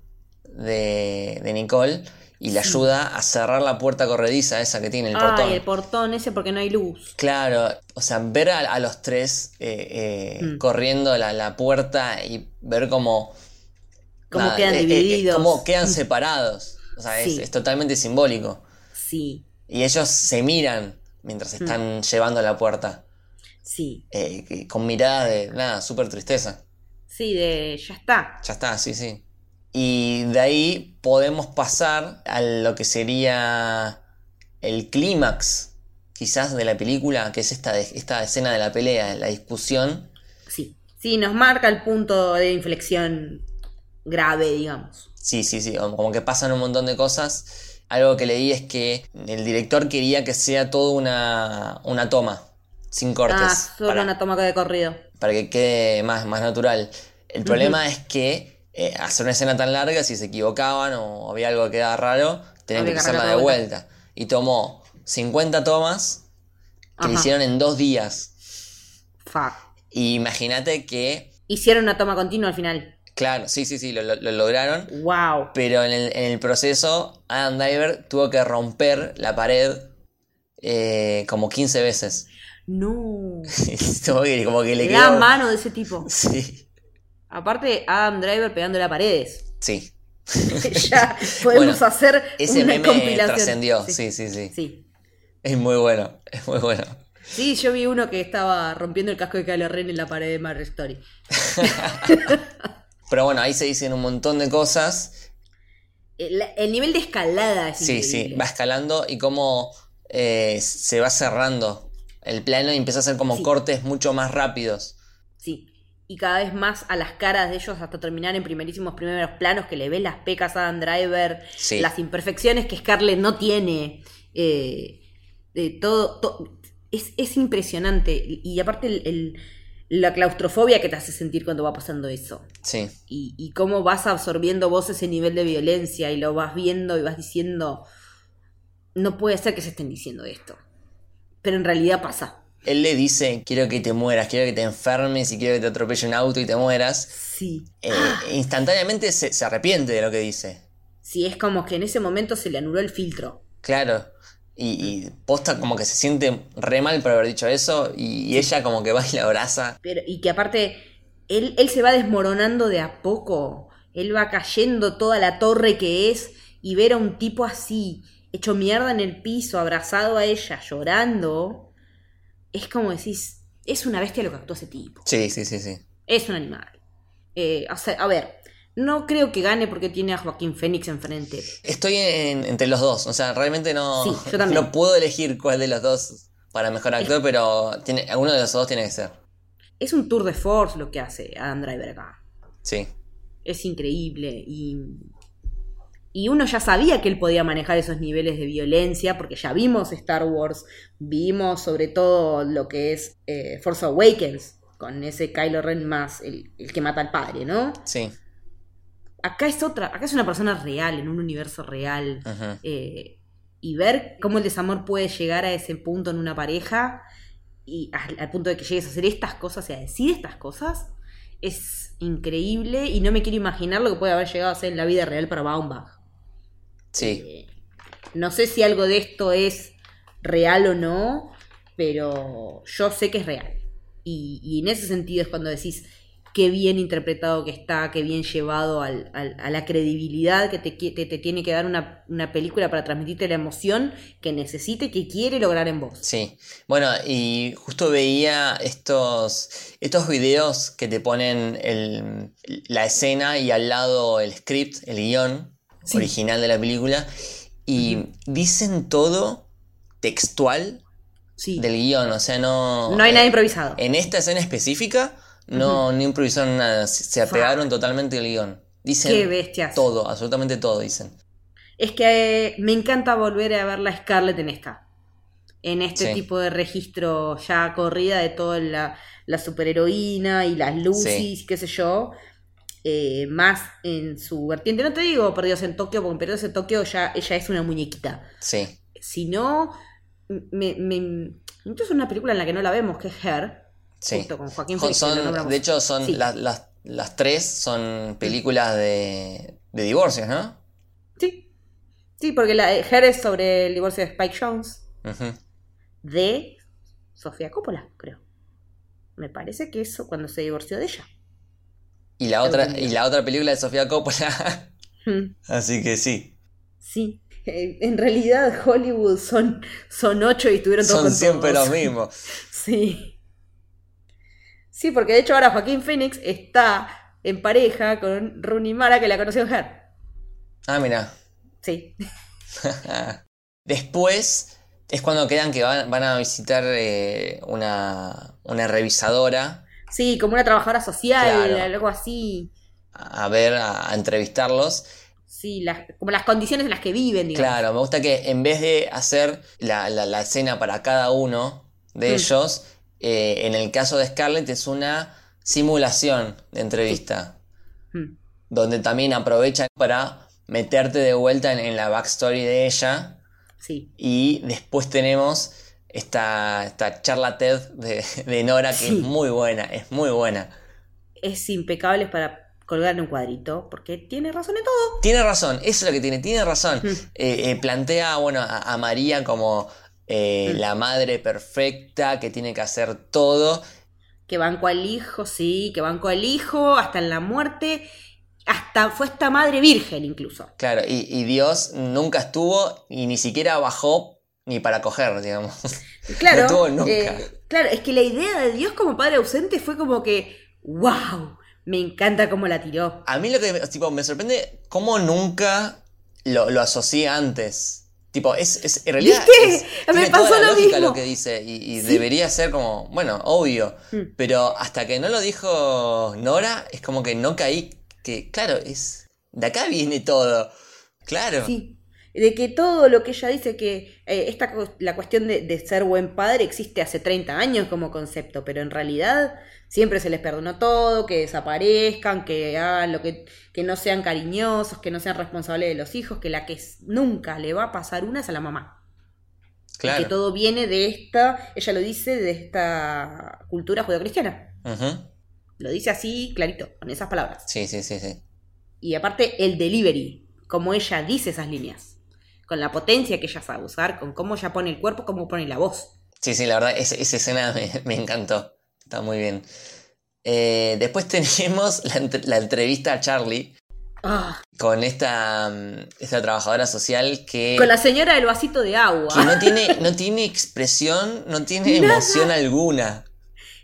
de, de Nicole y le ayuda a cerrar la puerta corrediza esa que tiene el portón. Ay, el portón ese porque no hay luz. Claro, o sea, ver a, a los tres eh, eh, Mm. corriendo la, la puerta y ver cómo... Quedan eh, eh, divididos. cómo quedan separados. O sea, es, Sí. es totalmente simbólico. Sí, Y ellos se miran mientras Mm. están llevando la puerta. sí, eh, con mirada de, nada, súper tristeza. sí, de ya está. Ya está, sí, sí. Y de ahí podemos pasar a lo que sería el clímax, quizás, de la película, que es esta, de- esta escena de la pelea, la discusión. Sí, sí, nos marca el punto de inflexión grave, digamos. Sí, sí, sí, como que pasan un montón de cosas. Algo que leí es que el director quería que sea todo una, una toma, sin cortes, Ah, solo para, una toma de corrido. para que quede más, más natural. El problema es que eh, hacer una escena tan larga, si se equivocaban o había algo que quedaba raro, tenían Había que hacerla de vuelta. Y tomó 50 tomas que Ajá. hicieron en dos días. Fuck. Y imagínate que, Hicieron una toma continua al final. Claro, sí, sí, sí, lo, lo- lo lograron. Wow. Pero en el, en el proceso, Adam Driver tuvo que romper la pared eh, como 15 veces. No. Que- como que le quedó. mano de ese tipo. Sí, Aparte, Adam Driver pegándole a paredes. sí. ya podemos Bueno, hacer Ese una meme compilación. trascendió. Sí. Sí, sí, sí, sí. Es muy bueno. Es muy bueno. Sí, yo vi uno que estaba rompiendo el casco de Kylo Ren en la pared de Marvel Story. Pero bueno, ahí se dicen un montón de cosas. El, el nivel de escalada es Sí, sí, va escalando y cómo eh, se va cerrando el plano y empieza a hacer como Sí. cortes mucho más rápidos. Sí. Y cada vez más a las caras de ellos hasta terminar en primerísimos primeros planos que le ves las pecas a Adam Driver, Sí. las imperfecciones que Scarlett no tiene. eh, de todo, to- es, es impresionante. Y aparte el- el- la claustrofobia que te hace sentir cuando va pasando eso. Sí, Y, y cómo vas absorbiendo vos ese nivel de violencia y lo vas viendo y vas diciendo, no puede ser que se estén diciendo esto. Pero en realidad pasa. él le dice, quiero que te mueras, quiero que te enfermes y quiero que te atropelle un auto y te mueras. Sí. Eh, instantáneamente se, se arrepiente de lo que dice. Sí, es como que en ese momento se le anuló el filtro. Claro. Y, y posta como que se siente re mal por haber dicho eso y, y ella como que va y la abraza. Pero, y que aparte, él, él se va desmoronando de a poco. Él va cayendo toda la torre que es y ver a un tipo así, hecho mierda en el piso, abrazado a ella, llorando. Es como decís, es una bestia lo que actuó ese tipo. Sí, sí, sí, sí. Es un animal. Eh, o sea, a ver, no creo que gane porque tiene a Joaquín Fénix enfrente. Estoy en- entre los dos, o sea, realmente no, Sí, yo también. no puedo elegir cuál de los dos para mejor actor, pero tiene, alguno de los dos tiene que ser. Es un tour de force lo que hace Adam Driver acá. Sí, Es increíble y, y uno ya sabía que él podía manejar esos niveles de violencia porque ya vimos Star Wars, vimos sobre todo lo que es eh, Force Awakens con ese Kylo Ren más el, el que mata al padre, ¿no? sí. Acá es otra, acá es una persona real, en un universo real. eh, y ver cómo el desamor puede llegar a ese punto en una pareja y al, al punto de que llegues a hacer estas cosas y a decir estas cosas es increíble y no me quiero imaginar lo que puede haber llegado a ser en la vida real para Baumbach. Sí, Eh, no sé si algo de esto es real o no, pero yo sé que es real. Y, y en ese sentido es cuando decís qué bien interpretado que está, qué bien llevado al- al- a la credibilidad que te, qui- te, te tiene que dar una, una película para transmitirte la emoción que necesita y que quiere lograr en vos. sí. Bueno, y justo veía estos, estos videos que te ponen el- la escena y al lado el script, el guion Sí. original de la película, y dicen todo textual Sí. del guion, o sea, no... No hay nada eh, improvisado. En esta escena específica no, no improvisaron nada, se apegaron totalmente al guion. Dicen Qué bestias. todo, absolutamente todo dicen. Es que eh, me encanta volver a ver la Scarlett en esta. En este Sí. tipo de registro ya corrida de toda la, la superheroína y las luces, Sí. qué sé yo. eh, más en su vertiente. No te digo Perdidos en Tokio, porque en Perdidos en Tokio ya ella es una muñequita. Sí, Sino, me, me, incluso una película en la que no la vemos, que es Her. Sí. Justo con Joaquín Phoenix, son- de hecho, son Sí. las, las, las tres son películas de, de divorcios, ¿no? Sí. Sí, porque la, Her es sobre el divorcio de Spike Jones. De Sofía Coppola, creo. Me parece que eso cuando se divorció de ella. Y la otra, y la otra película de Sofía Coppola. Hmm, Así que sí. Sí. Eh, En realidad Hollywood son, son ocho y estuvieron todos Son siempre los mismos. Sí. Sí, porque de hecho ahora Joaquín Phoenix está en pareja con Rooney Mara que la conoció en Her. Ah, mira. Sí. Después es cuando quedan que van, van a visitar eh, una, una revisadora Sí, como una trabajadora social, Claro. algo así. a, ver, a, a entrevistarlos. Sí, las, como las condiciones en las que viven, digamos. Claro, me gusta que en vez de hacer la, la- la escena para cada uno de Mm. ellos, eh, en el caso de Scarlett es una simulación de entrevista, Hmm. donde también aprovechan para meterte de vuelta en, en la backstory de ella Sí. y después tenemos esta, esta charla TED de, de Nora que Sí. es muy buena, es muy buena. Es impecable para colgar en un cuadrito, porque tiene razón en todo. Tiene razón, eso es lo que tiene, tiene razón. Mm. Eh, eh, plantea, bueno, a, a María como eh, Mm. la madre perfecta que tiene que hacer todo. Que banco al hijo, sí, que banco al hijo hasta en la muerte. Hasta fue esta madre virgen incluso. Claro, y, y Dios nunca estuvo y ni siquiera bajó ni para coger, digamos. Claro, No estuvo nunca. eh, claro, es que la idea de Dios como padre ausente fue como que, wow, me encanta cómo la tiró. A mí lo que tipo, me sorprende, cómo nunca lo, lo asocié antes. Tipo, es, es en realidad ¿Viste? es- Me pasó toda la lo lógica mismo. lo que dice y, y Sí. debería ser como, bueno, obvio. Mm. Pero hasta que no lo dijo Nora, es como que no caí. Que, claro, es. De acá viene todo. Claro. Sí. De que todo lo que ella dice que eh, esta, la cuestión de, de ser buen padre existe hace 30 años como concepto, pero en realidad siempre se les perdonó todo, que desaparezcan, que hagan lo que, que no sean cariñosos, que no sean responsables de los hijos, que la que nunca le va a pasar una es a la mamá. claro. Que todo viene de esta, ella lo dice, de esta cultura judeocristiana. Ujú. Lo dice así, clarito, con esas palabras. Sí, sí, sí, sí. Y aparte el delivery, como ella dice esas líneas, con la potencia que ella sabe usar, con cómo ella pone el cuerpo, cómo pone la voz. Sí, sí, la verdad, esa, esa escena me, me encantó. Está muy bien. Eh, después tenemos la, entre- la entrevista a Charlie Ah, con esta, mm, esta trabajadora social que, con la señora del vasito de agua. que no, tiene, no tiene expresión, no tiene Nada. emoción alguna.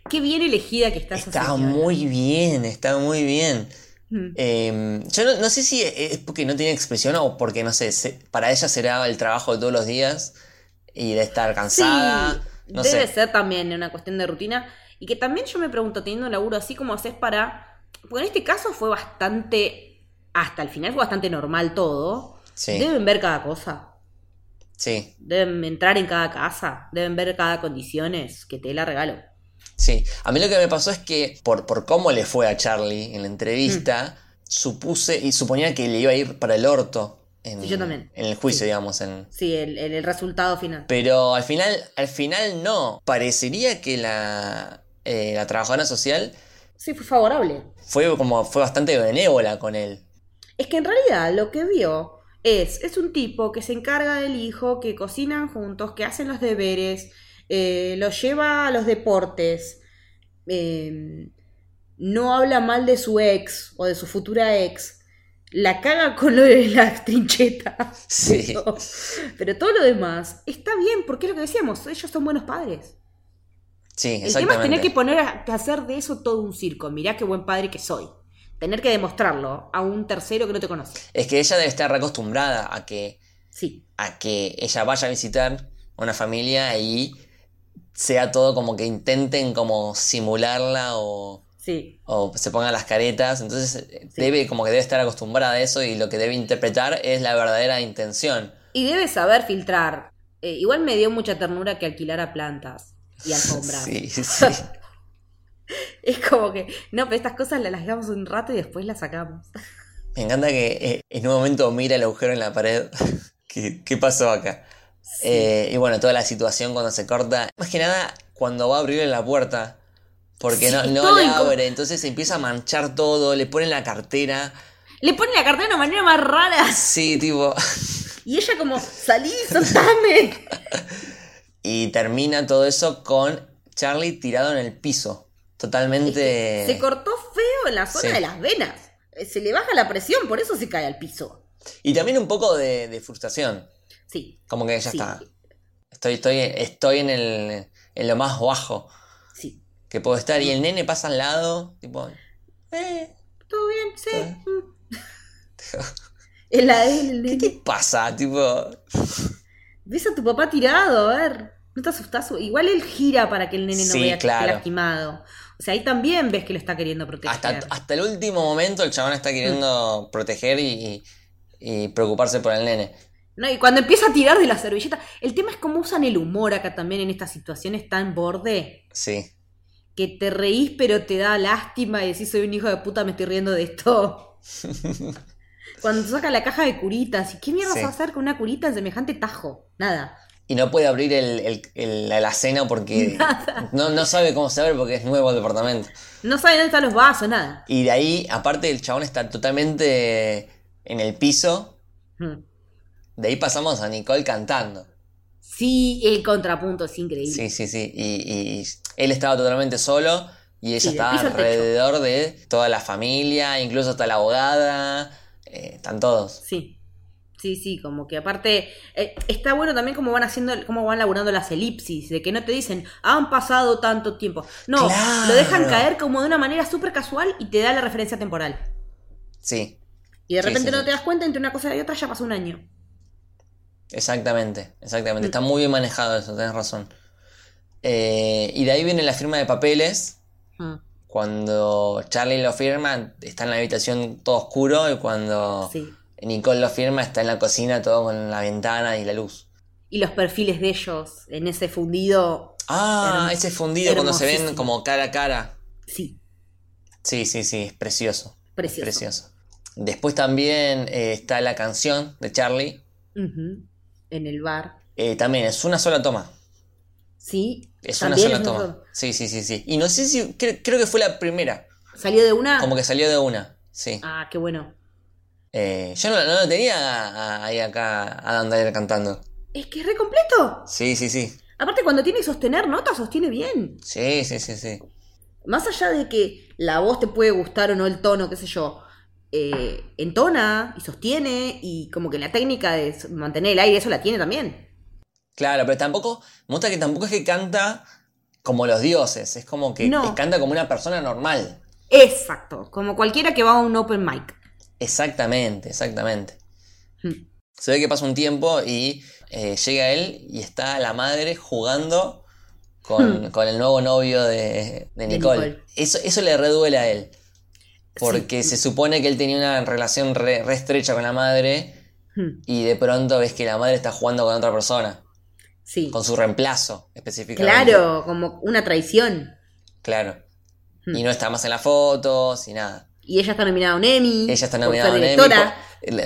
Qué bien elegida que está Está muy bien, está muy bien. Mm. Eh, yo no, no sé si es porque no tiene expresión o porque, no sé, se- para ella será el trabajo de todos los días y de estar cansada. Sí, no debe sé. ser también una cuestión de rutina. Y que también yo me pregunto, teniendo un laburo así, ¿cómo haces para...? Porque en este caso fue bastante... Hasta el final fue bastante normal todo. Sí, Deben ver cada cosa. sí, Deben entrar en cada casa. Deben ver cada condiciones. Que te la regalo. Sí. A mí lo que me pasó es que por, por cómo le fue a Charlie en la entrevista, supuse y suponía que le iba a ir para el orto. En, Sí, yo también. En el juicio, Sí. digamos. En... Sí, el, el- el resultado final. Pero al final, al final no. Parecería que la, eh, la trabajadora social Sí, fue favorable. fue como fue bastante benévola con él. Es que en realidad lo que vio es, es un tipo que se encarga del hijo, que cocinan juntos, que hacen los deberes, eh, lo lleva a los deportes, eh, no habla mal de su ex o de su futura ex, la caga con lo de la trincheta. Sí. Pero, pero todo lo demás está bien, porque es lo que decíamos, ellos son buenos padres. Sí, El tema es tener que poner a que hacer de eso todo un circo. Mirá qué buen padre que soy. Tener que demostrarlo a un tercero que no te conoce. Es que ella debe estar acostumbrada a que, Sí. a que ella vaya a visitar una familia y sea todo como que intenten como simularla o, Sí, o se pongan las caretas. Entonces eh, debe como que debe estar acostumbrada a eso y lo que debe interpretar es la verdadera intención. y debes saber filtrar. Eh, igual me dio mucha ternura que alquilara plantas y alfombras. Sí, sí. Es como que, no, pero estas cosas las dejamos un rato y después las sacamos. Me encanta que eh, en un momento mira el agujero en la pared. ¿Qué, qué pasó acá? Eh, y bueno, toda la situación cuando se corta. Más que nada, cuando va a abrirle la puerta. Porque no, Sí, no le abre. Entonces se empieza a manchar todo. Le ponen la cartera. Le ponen la cartera de una manera más rara. Sí, tipo. Y ella como, salí, soltame. Y termina todo eso con Charlie tirado en el piso. Totalmente. Se cortó feo en la zona Sí. de las venas. Eh, Se le baja la presión, por eso se cae al piso. Y también un poco de, de frustración. Sí, Como que ya Sí. está. Estoy, estoy, estoy en, el, en lo más bajo sí. que puedo estar. Y el nene pasa al lado. Tipo. Eh, ¿Todo bien? Sí. Todo Mm. El ¿Qué te pasa? Tipo. Ves a tu papá tirado, a ver. ¿No te asustás? Igual él gira para que el nene no Sí, vea que claro. esté lastimado. O sea, ahí también ves que lo está queriendo proteger. Hasta, hasta el último momento el chabón está queriendo proteger y- y preocuparse por el nene. No, y cuando empieza a tirar de la servilleta, el tema es cómo usan el humor acá también en estas situaciones tan borde, Sí. que te reís pero te da lástima y decís soy un hijo de puta, me estoy riendo de esto. cuando saca la caja de curitas, ¿y qué mierda Sí. se va a hacer con una curita en semejante tajo? Nada. Y no puede abrir el, el- el- la alacena porque Nada. no, no sabe cómo se abre porque es nuevo el departamento. No sabe dónde están los vasos, nada. Y de ahí, aparte, el chabón está totalmente en el piso. Mm. De ahí pasamos a Nicole cantando. Sí, el contrapunto es increíble. Sí, sí, sí. Y, y él estaba totalmente solo y ella Sí, estaba alrededor de toda la familia, incluso hasta la abogada. eh, están todos. Sí. Sí, sí, como que aparte eh, está bueno también cómo van haciendo, cómo van laburando las elipsis, de que no te dicen, han pasado tanto tiempo. No, Claro. lo dejan caer como de una manera súper casual y te da la referencia temporal. Sí. Y de repente sí, no te das cuenta, entre una cosa y otra ya pasó un año. Exactamente, exactamente. Mm. Está muy bien manejado eso, tenés razón. Eh, y de ahí viene la firma de papeles. Mm, Cuando Charlie lo firma, está en la habitación todo oscuro. Y cuando Sí. Nicole lo firma, está en la cocina todo con la ventana y la luz. Y los perfiles de ellos en ese fundido. Ah, ese fundido cuando se ven como cara a cara. Sí, Sí, sí, sí, es precioso. precioso. Precioso. Después también eh, está la canción de Charlie. En el bar. Eh, también es una sola toma. Sí. Es una sola es toma. Sí, sí, sí, sí. Y no sé si. cre- creo que fue la primera. ¿Salió de una? Como que salió de una. Sí. Ah, qué bueno. Eh, yo no, no lo tenía ahí acá a cantando. Es que es re completo. Sí, sí, sí. Aparte, cuando tiene que sostener notas, sostiene bien. Sí, sí, sí, sí. Más allá de que la voz te puede gustar o no el tono, qué sé yo, eh, entona y sostiene y como que la técnica de mantener el aire, eso la tiene también. Claro, pero tampoco. Me gusta que tampoco es que canta como los dioses. Es como que No. canta como una persona normal. Exacto, como cualquiera que va a un open mic. Exactamente, exactamente. Hmm. Se ve que pasa un tiempo y eh, llega él y está la madre jugando con, con el nuevo novio de, de Nicole. Nicole. Eso, eso le reduele a él. Porque se supone que él tenía una relación re, re estrecha con la madre Hmm, y de pronto ves que la madre está jugando con otra persona, Sí. con su reemplazo específicamente. Claro, como una traición. Claro. Hmm. Y no está más en las fotos y nada. Y ella está nominada a un Emmy. Ella está nominada a un Emmy. por-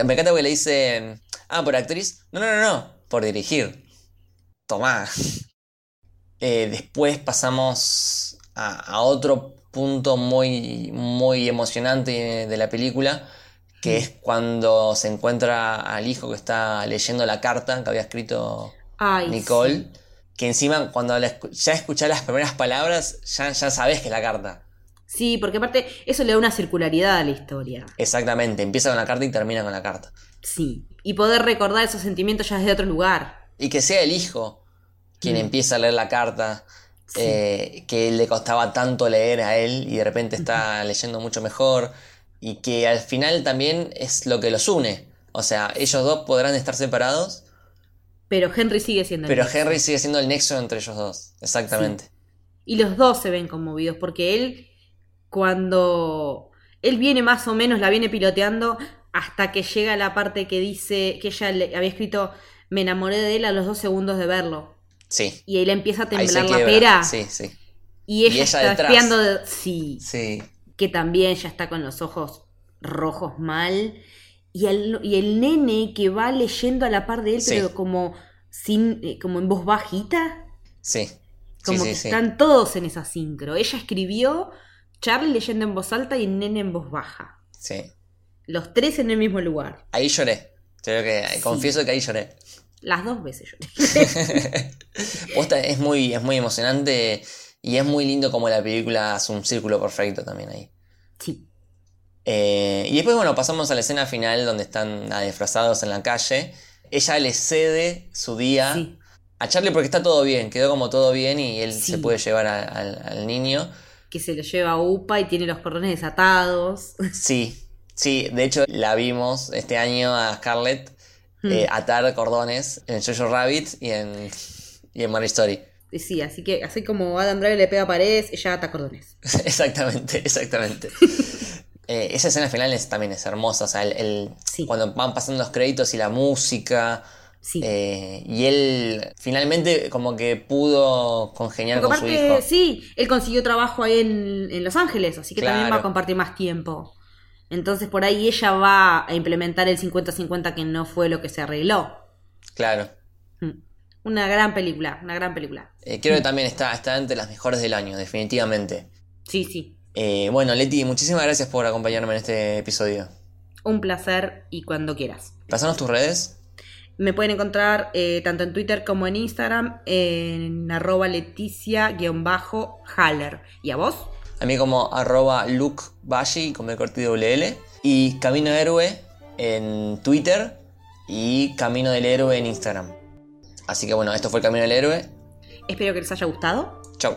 Me encanta porque le dicen, ah, por actriz. No, no, no, no, por dirigir. Tomá. Eh, después pasamos a, a otro punto muy, muy emocionante de la película, que es cuando se encuentra al hijo que está leyendo la carta que había escrito Ay, Nicole. sí. Que encima, cuando la ya escuchás las primeras palabras, ya, ya sabes que es la carta. Sí, porque aparte eso le da una circularidad a la historia. Exactamente, empieza con la carta y termina con la carta. Sí. Y poder recordar esos sentimientos ya desde otro lugar. Y que sea el hijo quien Mm. empieza a leer la carta, Sí. eh, que le costaba tanto leer a él y de repente está leyendo mucho mejor. Y que al final también es lo que los une. O sea, ellos dos podrán estar separados, Pero Henry sigue siendo el pero nexo. Henry sigue siendo el nexo entre ellos dos. Exactamente. Y los dos se ven conmovidos porque él, cuando él viene más o menos, la viene piloteando hasta que llega la parte que dice que ella le había escrito, me enamoré de él a los dos segundos de verlo. Sí. Y ahí le empieza a temblar la pera. Sí, sí. Y ella, Y ella está detrás. espiando de... Sí, Sí. que también ya está con los ojos rojos mal. Y el, y el nene que va leyendo a la par de él, Sí. pero como sin, eh, como en voz bajita. Sí. Como sí, que sí. están todos en esa sincro. Ella escribió, Charlie leyendo en voz alta y el nene en voz baja. Sí. Los tres en el mismo lugar. Ahí lloré. Creo que confieso que ahí lloré. Las dos veces. Posta, es muy, es muy emocionante y es muy lindo como la película hace un círculo perfecto también ahí. sí. Eh, y después, bueno, pasamos a la escena final donde están nada, disfrazados en la calle. Ella le cede su día Sí. a Charlie porque está todo bien, quedó como todo bien y él Sí. se puede llevar a- al niño. Que se lo lleva a UPA y tiene los cordones desatados. Sí, sí, de hecho la vimos este año a Scarlett Hmm. eh, atar cordones en Jojo Rabbit y en, y en Mary Story. Sí, así que así como Adam Driver le pega paredes, ella ata cordones. exactamente, exactamente. Eh, esa escena final es, también es hermosa, o sea, el, el- Sí. cuando van pasando los créditos y la música, Sí. eh, y él finalmente como que pudo congeniar Porque con su hijo. sí, él consiguió trabajo ahí en, en Los Ángeles, así que también va a compartir más tiempo. Entonces por ahí ella va a implementar el 50-50 que no fue lo que se arregló. Claro. Mm. Una gran película, una gran película. Eh, creo que también está, está entre las mejores del año, definitivamente. Sí, sí. Eh, bueno, Leti, muchísimas gracias por acompañarme en este episodio. Un placer y cuando quieras. Pasanos tus redes. Me pueden encontrar eh, tanto en Twitter como en Instagram en arroba leticia-haller. ¿Y a vos? A mí como arroba Luke con el corte WL. Y Camino Héroe en Twitter y Camino del Héroe en Instagram. Así que bueno, esto fue el Camino del Héroe. Espero que les haya gustado. Chau.